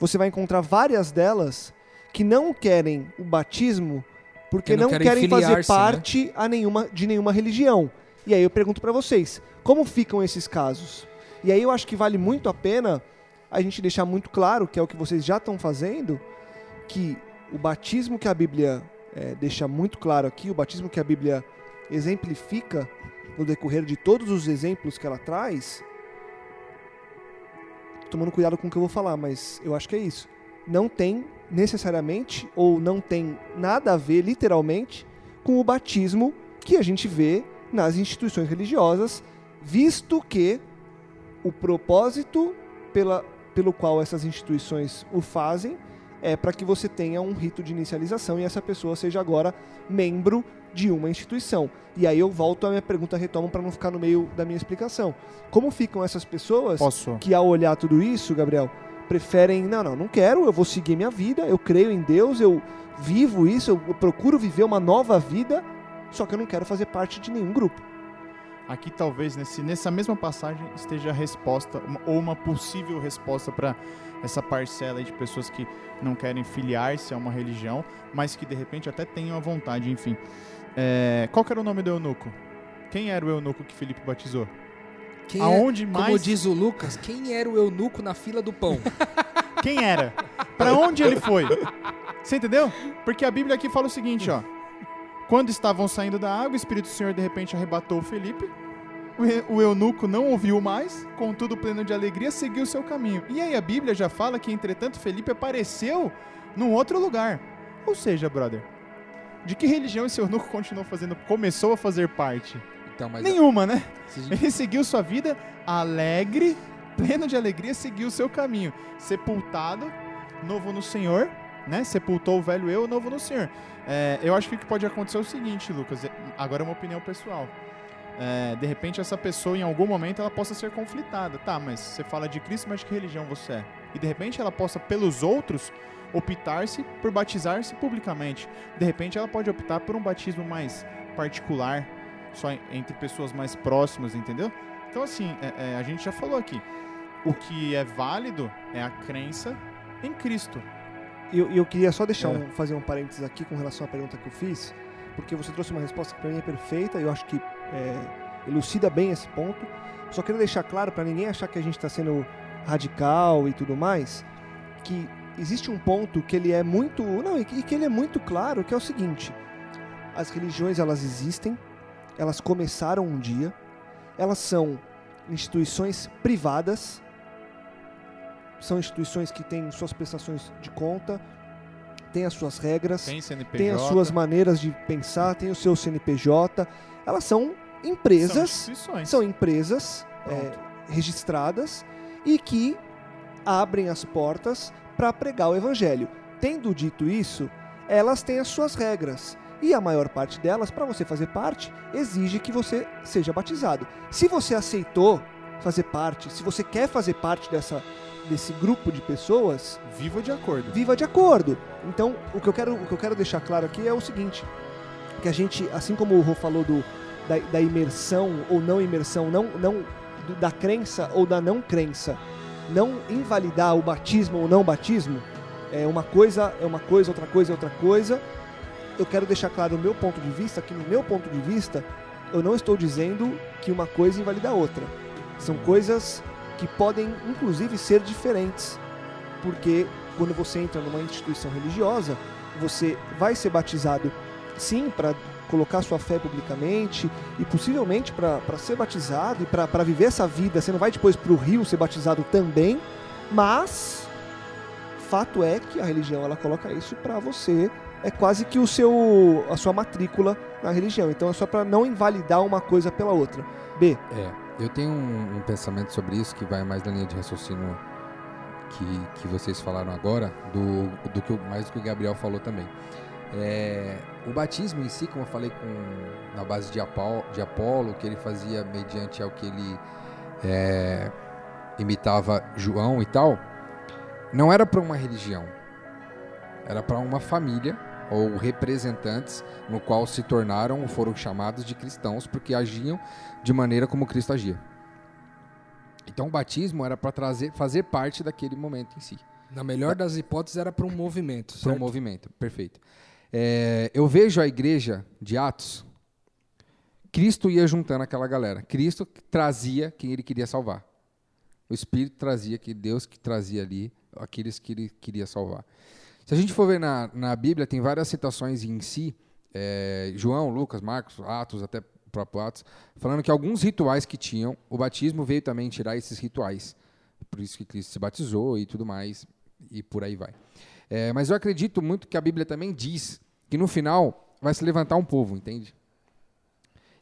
você vai encontrar várias delas que não querem o batismo porque não, não, querem, querem fazer né? parte né? a nenhuma, de nenhuma religião. E aí eu pergunto para vocês, como ficam esses casos? E aí eu acho que vale muito a pena a gente deixar muito claro, que é o que vocês já estão fazendo, que o batismo que a Bíblia é, deixa muito claro aqui, o batismo que a Bíblia exemplifica no decorrer de todos os exemplos que ela traz, tomando cuidado com o que eu vou falar, mas eu acho que é isso. Não tem necessariamente ou não tem nada a ver, literalmente, com o batismo que a gente vê nas instituições religiosas, visto que o propósito pela, pelo qual essas instituições o fazem é para que você tenha um rito de inicialização e essa pessoa seja agora membro de uma instituição. E aí eu volto à minha pergunta, retomo para não ficar no meio da minha explicação. Como ficam essas pessoas Posso. que ao olhar tudo isso, Gabriel, preferem, não, não, não quero, eu vou seguir minha vida, eu creio em Deus, eu vivo isso, eu procuro viver uma nova vida, só que eu não quero fazer parte de nenhum grupo. Aqui talvez nesse, nessa mesma passagem esteja a resposta, uma, ou uma possível resposta para essa parcela de pessoas que não querem filiar-se a uma religião, mas que de repente até tenham a vontade, enfim. É, qual era o nome do eunuco? Quem era o eunuco que Felipe batizou? Quem é, Aonde é, mais... Como diz o Lucas, quem era o eunuco na fila do pão? quem era? Para onde ele foi? Você entendeu? Porque a Bíblia aqui fala o seguinte, ó. Quando estavam saindo da água, o Espírito do Senhor de repente arrebatou o Felipe. O eunuco não ouviu mais, contudo, pleno de alegria, seguiu seu caminho. E aí a Bíblia já fala que, entretanto, Felipe apareceu num outro lugar. Ou seja, brother, de que religião esse eunuco continuou fazendo, começou a fazer parte? Então, Nenhuma, né? Gente... Ele seguiu sua vida alegre, pleno de alegria, seguiu seu caminho. Sepultado, novo no Senhor, né? Sepultou o velho eu, novo no Senhor. É, eu acho que o que pode acontecer é o seguinte, Lucas. Agora é uma opinião pessoal. É, de repente essa pessoa em algum momento ela possa ser conflitada. Tá, mas você fala de Cristo, mas de que religião você é? E de repente ela possa, pelos outros, optar-se por batizar-se publicamente. De repente ela pode optar por um batismo mais particular, só entre pessoas mais próximas, entendeu? Então assim, é, é, a gente já falou aqui. O que é válido é a crença em Cristo. E eu, eu, queria só deixar é. um, fazer um parênteses aqui com relação à pergunta que eu fiz, porque você trouxe uma resposta que para mim é perfeita, eu acho que é, elucida bem esse ponto. Só queria deixar claro para ninguém achar que a gente está sendo radical e tudo mais, que existe um ponto que ele é muito, não, e que ele é muito claro, que é o seguinte: as religiões elas existem, elas começaram um dia, elas são instituições privadas, são instituições que têm suas prestações de conta, têm as suas regras, tem têm as suas maneiras de pensar, têm o seu CNPJ, elas são empresas, são, são empresas é, registradas e que abrem as portas para pregar o evangelho. Tendo dito isso, elas têm as suas regras. E a maior parte delas, para você fazer parte, exige que você seja batizado. Se você aceitou fazer parte. Se você quer fazer parte dessa, desse grupo de pessoas, Viva de acordo. viva de acordo. Então, o que eu quero, o que eu quero deixar claro aqui é o seguinte: que a gente, assim como o Rô falou do, da, da imersão ou não imersão, não, não da crença ou da não crença, não invalidar o batismo ou não batismo, é uma coisa, é uma coisa, outra coisa é outra coisa. Eu quero deixar claro o meu ponto de vista, que no meu ponto de vista, eu não estou dizendo que uma coisa invalida a outra. São coisas que podem, inclusive, ser diferentes. Porque quando você entra numa instituição religiosa, você vai ser batizado, sim, para colocar sua fé publicamente e possivelmente para ser batizado e para viver essa vida. Você não vai depois para o rio ser batizado também, mas fato é que a religião ela coloca isso para você é quase que o seu a sua matrícula na religião. Então é só para não invalidar uma coisa pela outra. B. É, eu tenho um, um pensamento sobre isso que vai mais na linha de raciocínio que, que vocês falaram agora, do, do que mais do que o Gabriel falou também. É, o batismo em si, como eu falei com, na base de, Apolo, de Apolo, que ele fazia mediante ao que ele é, imitava João e tal, não era para uma religião, era para uma família ou representantes no qual se tornaram ou foram chamados de cristãos porque agiam de maneira como Cristo agia. Então o batismo era para trazer, fazer parte daquele momento em si, Na melhor das hipóteses, era para um movimento, para um movimento, perfeito. É, eu vejo a igreja de Atos, Cristo ia juntando aquela galera. Cristo trazia quem ele queria salvar. O Espírito trazia que Deus que trazia ali aqueles que ele queria salvar. Se a gente for ver na, na Bíblia, tem várias citações em si, é, João, Lucas, Marcos, Atos, até o próprio Atos, falando que alguns rituais que tinham, o batismo veio também tirar esses rituais. Por isso que Cristo se batizou e tudo mais, e por aí vai. É, mas eu acredito muito que a Bíblia também diz que no final vai se levantar um povo, entende?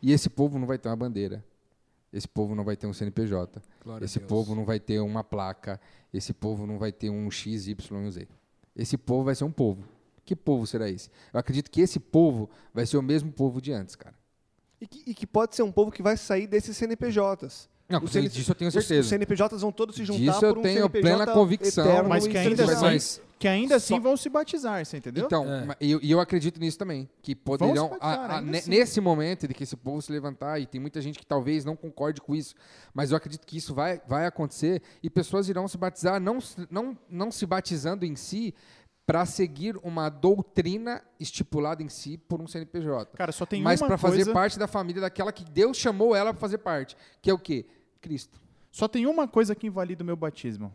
E esse povo não vai ter uma bandeira. Esse povo não vai ter um CNPJ. Glória esse povo não vai ter uma placa. Esse povo não vai ter um X, Y e Z. Esse povo vai ser um povo. Que povo será esse? Eu acredito que esse povo vai ser o mesmo povo de antes, cara. E que, e que pode ser um povo que vai sair desses CNPJs. Não, Os CN disso eu tenho certeza. Os CNPJs vão todos se juntar Disso eu por um tenho CNPJ plena convicção. eterno Mas que ainda assim- Mas Que ainda assim Só- vão se batizar, você entendeu? Então, É. e eu, eu acredito nisso também. Que poderão, se batizar, a- a- assim. nesse momento de que esse povo se levantar, e tem muita gente que talvez não concorde com isso, mas eu acredito que isso vai, vai acontecer e pessoas irão se batizar, não, se- não, não se batizando em si, para seguir uma doutrina estipulada em si por um CNPJ. Cara, só tem mas uma para fazer coisa- parte da família daquela que Deus chamou ela para fazer parte, que é o quê? Cristo. Só tem uma coisa que invalida o meu batismo.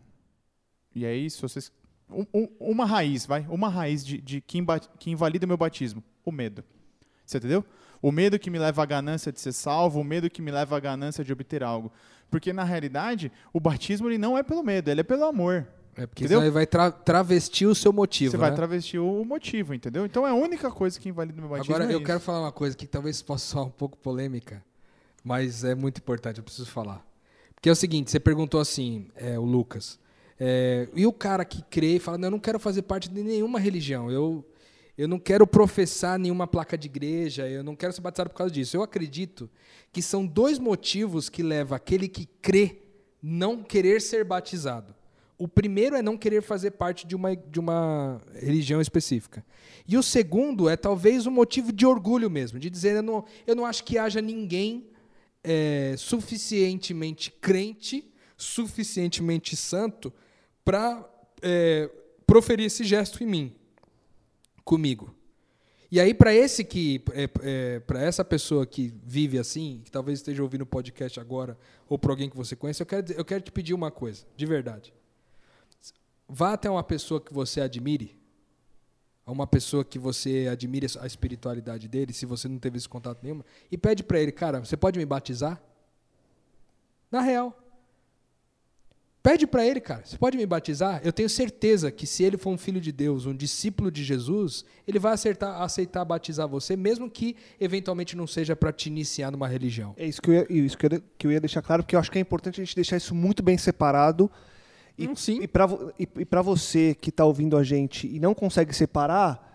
E é isso, vocês. um- um- uma raiz, vai. Uma raiz de, de que, imba- que invalida o meu batismo. O medo. Você entendeu? O medo que me leva à ganância de ser salvo, o medo que me leva à ganância de obter algo. Porque, na realidade, o batismo ele não é pelo medo, ele é pelo amor. É porque Entendeu? ele vai tra- travestir o seu motivo, Você né? vai travestir o motivo, entendeu? Então é a única coisa que invalida o meu batismo. Agora, é eu isso. quero falar uma coisa que talvez possa soar um pouco polêmica, mas é muito importante, eu preciso falar. Porque é o seguinte, você perguntou assim, é, o Lucas, é, e o cara que crê e fala, não, eu não quero fazer parte de nenhuma religião, eu, eu não quero professar nenhuma placa de igreja, eu não quero ser batizado por causa disso. Eu acredito que são dois motivos que levam aquele que crê não querer ser batizado. O primeiro é não querer fazer parte de uma, de uma religião específica. E o segundo é talvez um motivo de orgulho mesmo, de dizer, eu não, eu não acho que haja ninguém é, suficientemente crente, suficientemente santo, para proferir esse gesto em mim, comigo. E aí, para esse que, é, é, para essa pessoa que vive assim, que talvez esteja ouvindo o podcast agora, ou para alguém que você conhece, eu quero, eu quero te pedir uma coisa, de verdade. Vá até uma pessoa que você admire, a uma pessoa que você admire a espiritualidade dele, se você não teve esse contato nenhum, e pede para ele, cara, você pode me batizar? Na real. Pede para ele, cara, você pode me batizar? Eu tenho certeza que se ele for um filho de Deus, um discípulo de Jesus, ele vai acertar, aceitar batizar você, mesmo que eventualmente não seja para te iniciar numa religião. É isso que eu ia, isso que eu, que eu ia deixar claro, porque eu acho que é importante a gente deixar isso muito bem separado. E, sim. E para e, e você que está ouvindo a gente e não consegue separar,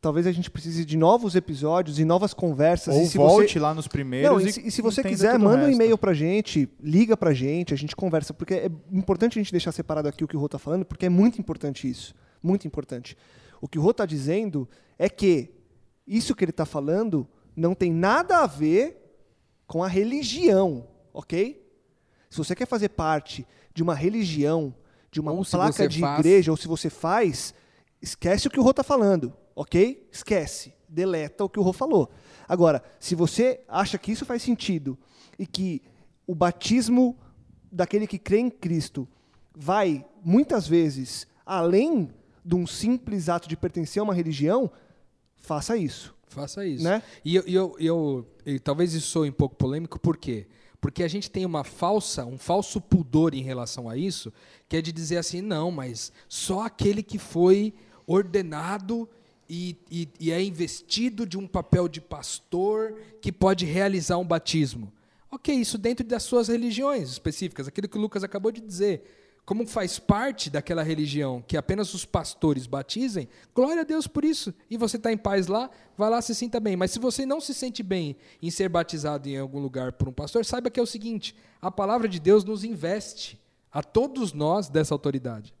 talvez a gente precise de novos episódios e novas conversas. Ou e se volte você... lá nos primeiros Não, e, se, e se você quiser, manda um e-mail pra gente, liga pra gente, a gente conversa, porque é importante a gente deixar separado aqui o que o Rô tá falando, porque é muito importante isso. Muito importante. O que o Rô tá dizendo é que isso que ele tá falando não tem nada a ver com a religião, ok? Se você quer fazer parte de uma religião, de uma Ou placa de faz- igreja, ou se você faz, esquece o que o Rô tá falando, ok? Esquece. Deleta o que o Rô falou. Agora, se você acha que isso faz sentido e que o batismo daquele que crê em Cristo vai, muitas vezes, além de um simples ato de pertencer a uma religião, faça isso. Faça isso. Né? E eu, e eu, eu- talvez isso soe um pouco polêmico, por quê? Porque a gente tem uma falsa, um falso pudor em relação a isso, que é de dizer assim, não, mas só aquele que foi ordenado e, e- e é investido de um papel de pastor que pode realizar um batismo. Ok, isso dentro das suas religiões específicas, aquilo que o Lucas acabou de dizer. Como faz parte daquela religião que apenas os pastores batizem, glória a Deus por isso. E você está em paz lá, vai lá se sinta bem. Mas se você não se sente bem em ser batizado em algum lugar por um pastor, saiba que é o seguinte: a palavra de Deus nos investe a todos nós dessa autoridade.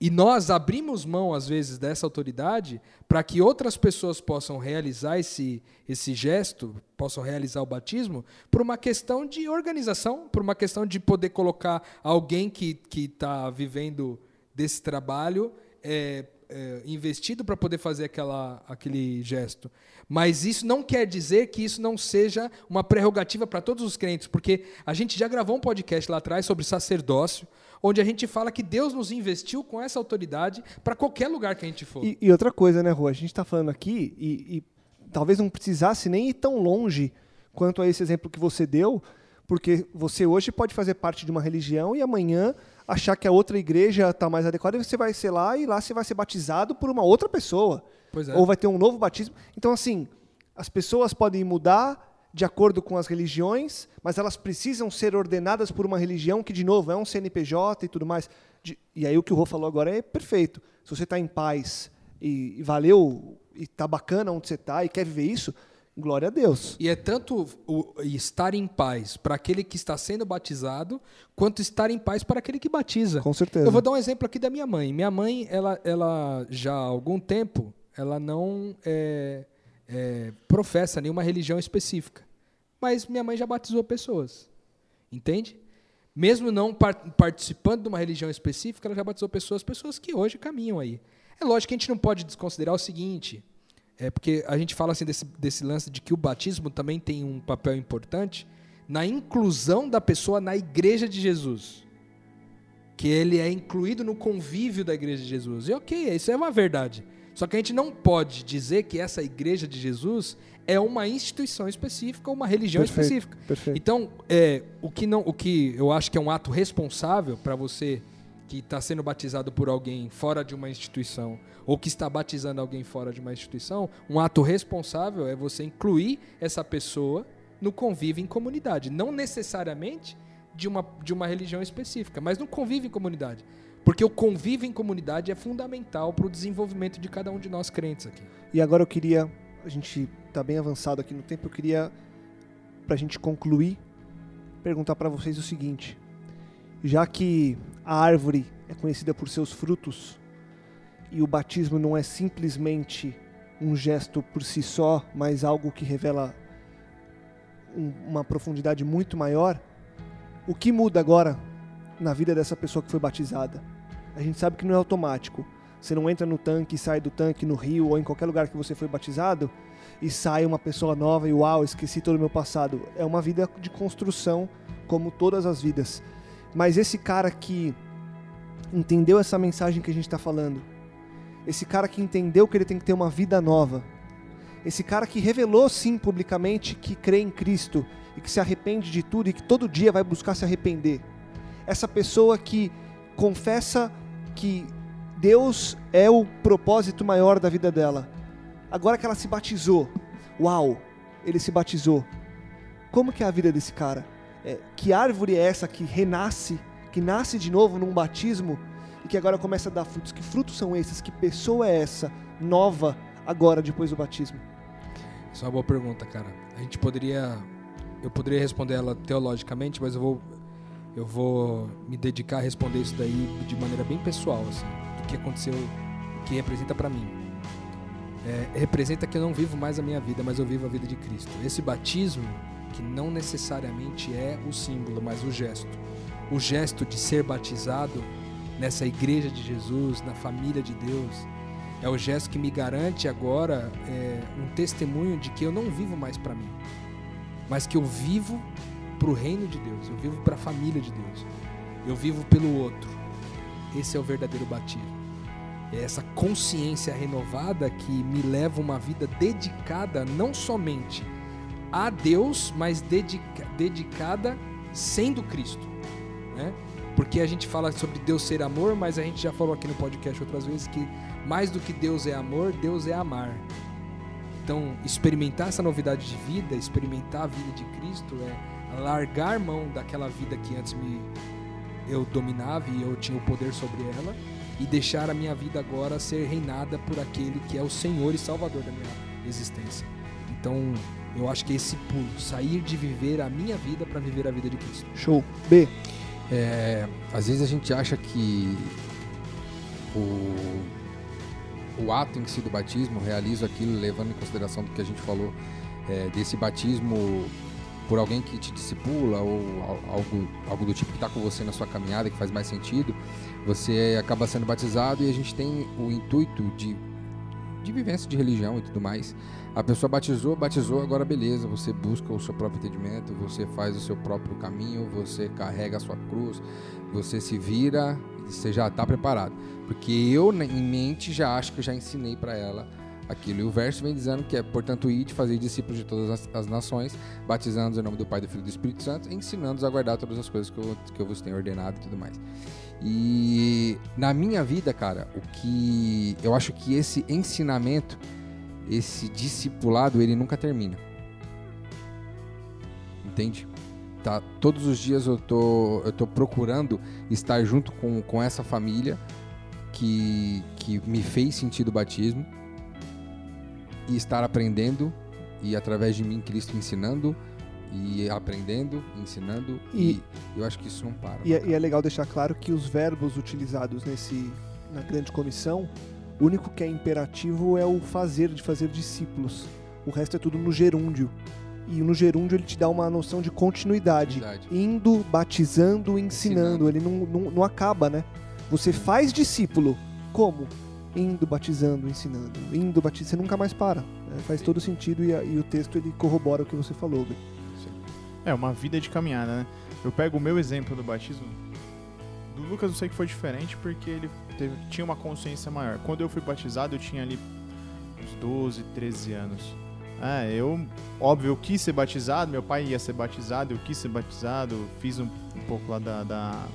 E nós abrimos mão, às vezes, dessa autoridade para que outras pessoas possam realizar esse, esse gesto, possam realizar o batismo, por uma questão de organização, por uma questão de poder colocar alguém que está vivendo desse trabalho é, é, investido para poder fazer aquela, aquele gesto. Mas isso não quer dizer que isso não seja uma prerrogativa para todos os crentes, porque a gente já gravou um podcast lá atrás sobre sacerdócio, onde a gente fala que Deus nos investiu com essa autoridade para qualquer lugar que a gente for. E, e outra coisa, né, Rua? A gente está falando aqui e, e talvez não precisasse nem ir tão longe quanto a esse exemplo que você deu, porque você hoje pode fazer parte de uma religião e amanhã achar que a outra igreja está mais adequada você vai ser lá e lá você vai ser batizado por uma outra pessoa. É. Ou vai ter um novo batismo. Então, assim, as pessoas podem mudar de acordo com as religiões, mas elas precisam ser ordenadas por uma religião que, de novo, é um CNPJ e tudo mais. De- e aí o que o Rô falou agora é perfeito. Se você está em paz e, e valeu, e está bacana onde você está e quer viver isso, glória a Deus. E é tanto o estar em paz para aquele que está sendo batizado, quanto estar em paz para aquele que batiza. Com certeza. Eu vou dar um exemplo aqui da minha mãe. Minha mãe, ela, ela já há algum tempo, ela não é, é, professa nenhuma religião específica. Mas minha mãe já batizou pessoas. Entende? Mesmo não par- participando de uma religião específica, ela já batizou pessoas, pessoas que hoje caminham aí. É lógico que a gente não pode desconsiderar o seguinte, é porque a gente fala assim desse, desse lance de que o batismo também tem um papel importante na inclusão da pessoa na igreja de Jesus. Que ele é incluído no convívio da igreja de Jesus. E ok, isso é uma verdade. Só que a gente não pode dizer que essa igreja de Jesus é uma instituição específica uma religião Perfeito, específica. perfeito. Então, é, o, que não, o que eu acho que é um ato responsável para você que está sendo batizado por alguém fora de uma instituição ou que está batizando alguém fora de uma instituição, um ato responsável é você incluir essa pessoa no convívio em comunidade, não necessariamente de uma, de uma religião específica, mas no convívio em comunidade. Porque o convívio em comunidade é fundamental para o desenvolvimento de cada um de nós crentes aqui. E agora eu queria, a gente está bem avançado aqui no tempo, eu queria, para a gente concluir, perguntar para vocês o seguinte: já que a árvore é conhecida por seus frutos e o batismo não é simplesmente um gesto por si só, mas algo que revela um- uma profundidade muito maior, o que muda agora na vida dessa pessoa que foi batizada? A gente sabe que não é automático. Você não entra no tanque e sai do tanque no rio ou em qualquer lugar que você foi batizado e sai uma pessoa nova e uau, esqueci todo o meu passado. É uma vida de construção, como todas as vidas. Mas esse cara que entendeu essa mensagem que a gente está falando, esse cara que entendeu que ele tem que ter uma vida nova, esse cara que revelou sim publicamente que crê em Cristo e que se arrepende de tudo e que todo dia vai buscar se arrepender, essa pessoa que confessa que Deus é o propósito maior da vida dela. Agora que ela se batizou, uau, ele se batizou. Como que é a vida desse cara? É, que árvore é essa que renasce, que nasce de novo num batismo e que agora começa a dar frutos? Que frutos são esses? Que pessoa é essa nova agora, depois do batismo? Isso é uma boa pergunta, cara. A gente poderia. Eu poderia responder ela teologicamente, mas eu vou. Eu vou me dedicar a responder isso daí de maneira bem pessoal, assim. Do que aconteceu, o que representa para mim. É, representa que eu não vivo mais a minha vida, mas eu vivo a vida de Cristo. Esse batismo, que não necessariamente é o símbolo, mas o gesto. O gesto de ser batizado nessa igreja de Jesus, na família de Deus, é o gesto que me garante agora é, um testemunho de que eu não vivo mais para mim, mas que eu vivo para o reino de Deus, eu vivo para a família de Deus, eu vivo pelo outro. Esse é o verdadeiro batismo. É essa consciência renovada que me leva uma vida dedicada não somente a Deus, mas dedica, dedicada sendo Cristo. Né? Porque a gente fala sobre Deus ser amor, mas a gente já falou aqui no podcast outras vezes que mais do que Deus é amor, Deus é amar. Então, experimentar essa novidade de vida, experimentar a vida de Cristo é largar mão daquela vida que antes me eu dominava e eu tinha o poder sobre ela e deixar a minha vida agora ser reinada por aquele que é o Senhor e Salvador da minha existência. Então, eu acho que esse pulo, sair de viver a minha vida para viver a vida de Cristo. Show. B. É, às vezes a gente acha que o, o ato em si do batismo realiza aquilo levando em consideração do que a gente falou é, desse batismo por alguém que te discipula ou algo, algo do tipo que está com você na sua caminhada que faz mais sentido, você acaba sendo batizado e a gente tem o intuito de, de vivência de religião e tudo mais. A pessoa batizou, batizou, agora beleza, você busca o seu próprio entendimento, você faz o seu próprio caminho, você carrega a sua cruz, você se vira, você já está preparado. Porque eu, em mente, já acho que eu já ensinei para ela aquilo. E o verso vem dizendo que é, portanto, ir de fazer discípulos de todas as, as nações, batizando-os em nome do Pai, do Filho e do Espírito Santo, ensinando-os a guardar todas as coisas que eu, que eu vos tenho ordenado e tudo mais. E na minha vida, cara, o que eu acho que esse ensinamento, esse discipulado, ele nunca termina. Entende? Tá, todos os dias eu tô, eu tô procurando estar junto com, com essa família que, que me fez sentir do batismo e estar aprendendo e através de mim Cristo ensinando e aprendendo, ensinando e, e eu acho que isso não para. E é, e é, legal deixar claro que os verbos utilizados nesse na grande comissão, o único que é imperativo é o fazer de fazer discípulos. O resto é tudo no gerúndio. E no gerúndio ele te dá uma noção de continuidade, Verdade. indo, batizando, ensinando. ensinando. Ele não, não, não acaba, né? Você faz discípulo. Como? Indo batizando, ensinando, indo batizando, você nunca mais para. Né? Faz todo sentido e, a, e, o texto ele corrobora o que você falou. É, uma vida de caminhada, né? Eu pego o meu exemplo do batismo. Do Lucas eu sei que foi diferente porque ele teve, tinha uma consciência maior. Quando eu fui batizado, eu tinha ali uns 12, 13 anos. É, eu, óbvio, eu quis ser batizado, meu pai ia ser batizado, eu quis ser batizado, fiz um, um pouco lá da, da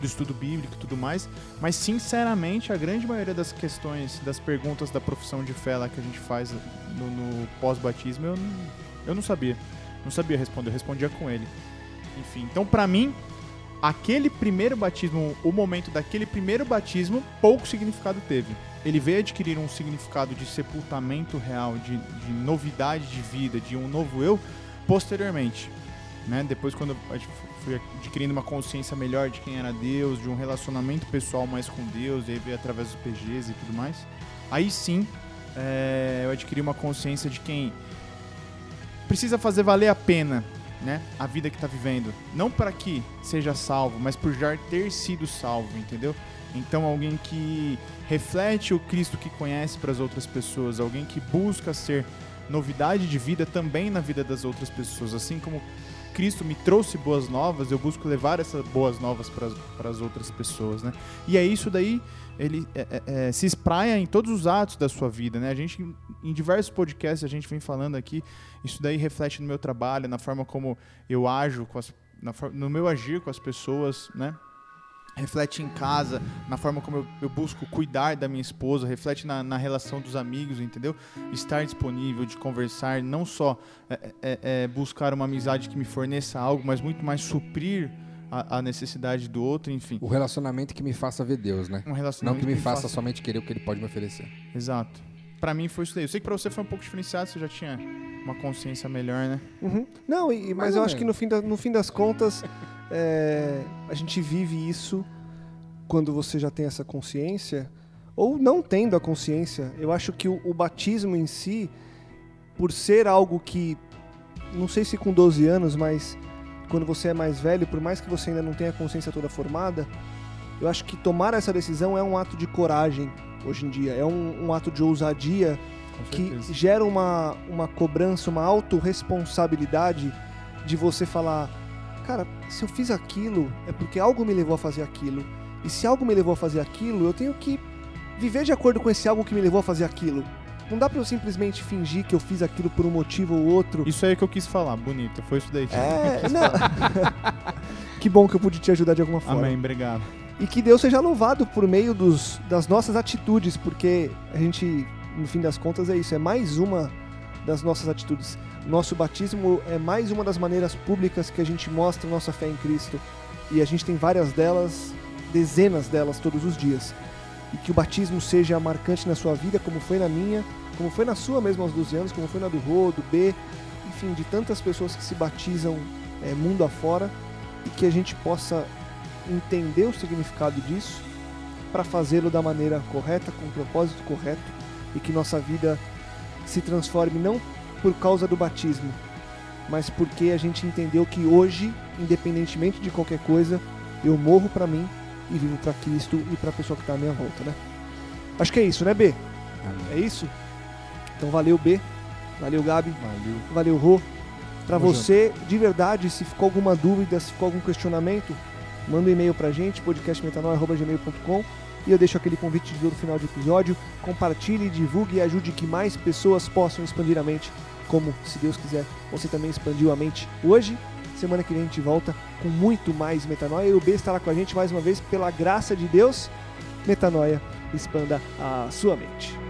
do estudo bíblico e tudo mais, mas sinceramente a grande maioria das questões, das perguntas da profissão de fé lá que a gente faz no, no pós-batismo, eu, não, eu não sabia. Não sabia responder, eu respondia com ele. Enfim, então para mim, aquele primeiro batismo, o momento daquele primeiro batismo, pouco significado teve. Ele veio adquirir um significado de sepultamento real, de, de novidade de vida, de um novo eu, posteriormente. Né? Depois, quando fui adquirindo uma consciência melhor de quem era Deus, de um relacionamento pessoal mais com Deus, e através dos PGs e tudo mais. Aí sim, é, eu adquiri uma consciência de quem precisa fazer valer a pena né, a vida que está vivendo. Não para que seja salvo, mas por já ter sido salvo, entendeu? Então, alguém que reflete o Cristo que conhece para as outras pessoas, alguém que busca ser novidade de vida também na vida das outras pessoas, assim como Cristo me trouxe boas novas, eu busco levar essas boas novas para as outras pessoas, né? E é isso daí, ele é, é, é, se espraia em todos os atos da sua vida, né? A gente, em diversos podcasts, a gente vem falando aqui, isso daí reflete no meu trabalho, na forma como eu ajo, as, na, no meu agir com as pessoas, né? Reflete em casa, na forma como eu, eu busco cuidar da minha esposa, reflete na, na, relação dos amigos, entendeu? Estar disponível, de conversar, não só é, é, é buscar uma amizade que me forneça algo, mas muito mais suprir a, a, necessidade do outro, enfim. O relacionamento que me faça ver Deus, né? Um relacionamento não que me que faça, faça somente querer o que ele pode me oferecer. Exato. Pra mim foi isso daí. Eu sei que pra você foi um pouco diferenciado, você já tinha uma consciência melhor, né? Uhum. Não, e- mas Mais eu acho que no fim, da- no fim das contas, é, a gente vive isso quando você já tem essa consciência, ou não tendo a consciência. Eu acho que o, o batismo em si, por ser algo que, não sei se com 12 anos, mas quando você é mais velho, por mais que você ainda não tenha a consciência toda formada, eu acho que tomar essa decisão é um ato de coragem hoje em dia, é um- um ato de ousadia que gera uma, uma cobrança, uma autorresponsabilidade de você falar, cara, se eu fiz aquilo, é porque algo me levou a fazer aquilo. E se algo me levou a fazer aquilo, eu tenho que viver de acordo com esse algo que me levou a fazer aquilo. Não dá pra eu simplesmente fingir que eu fiz aquilo por um motivo ou outro. Isso aí que eu quis falar, bonito. Foi isso daí. É, não. que bom que eu pude te ajudar de alguma forma. Amém, obrigado. E que Deus seja louvado por meio dos, das nossas atitudes, porque a gente, no fim das contas, é isso, é mais uma das nossas atitudes. Nosso batismo é mais uma das maneiras públicas que a gente mostra nossa fé em Cristo. E a gente tem várias delas, dezenas delas todos os dias. E que o batismo seja marcante na sua vida, como foi na minha, como foi na sua mesmo aos 12 anos, como foi na do Rô, do B, enfim, de tantas pessoas que se batizam é, mundo afora. E que a gente possa entender o significado disso para fazê-lo da maneira correta, com o propósito correto e que nossa vida se transforme não por causa do batismo, mas porque a gente entendeu que hoje, independentemente de qualquer coisa, eu morro para mim e vivo para Cristo e para a pessoa que está à minha volta, né? Acho que é isso, né, B? É isso? Então valeu, B. Valeu, Gabi. Valeu. Valeu, Rô. Pra Tamo você, de verdade, se ficou alguma dúvida, se ficou algum questionamento, manda um e-mail pra gente, podcastmetanol.gmail.com e eu deixo aquele convite de no final do episódio. Compartilhe, divulgue e ajude que mais pessoas possam expandir a mente, como, se Deus quiser, você também expandiu a mente hoje. Semana que vem a gente volta com muito mais metanoia e o B estará com a gente mais uma vez pela graça de Deus. Metanoia, expanda a sua mente.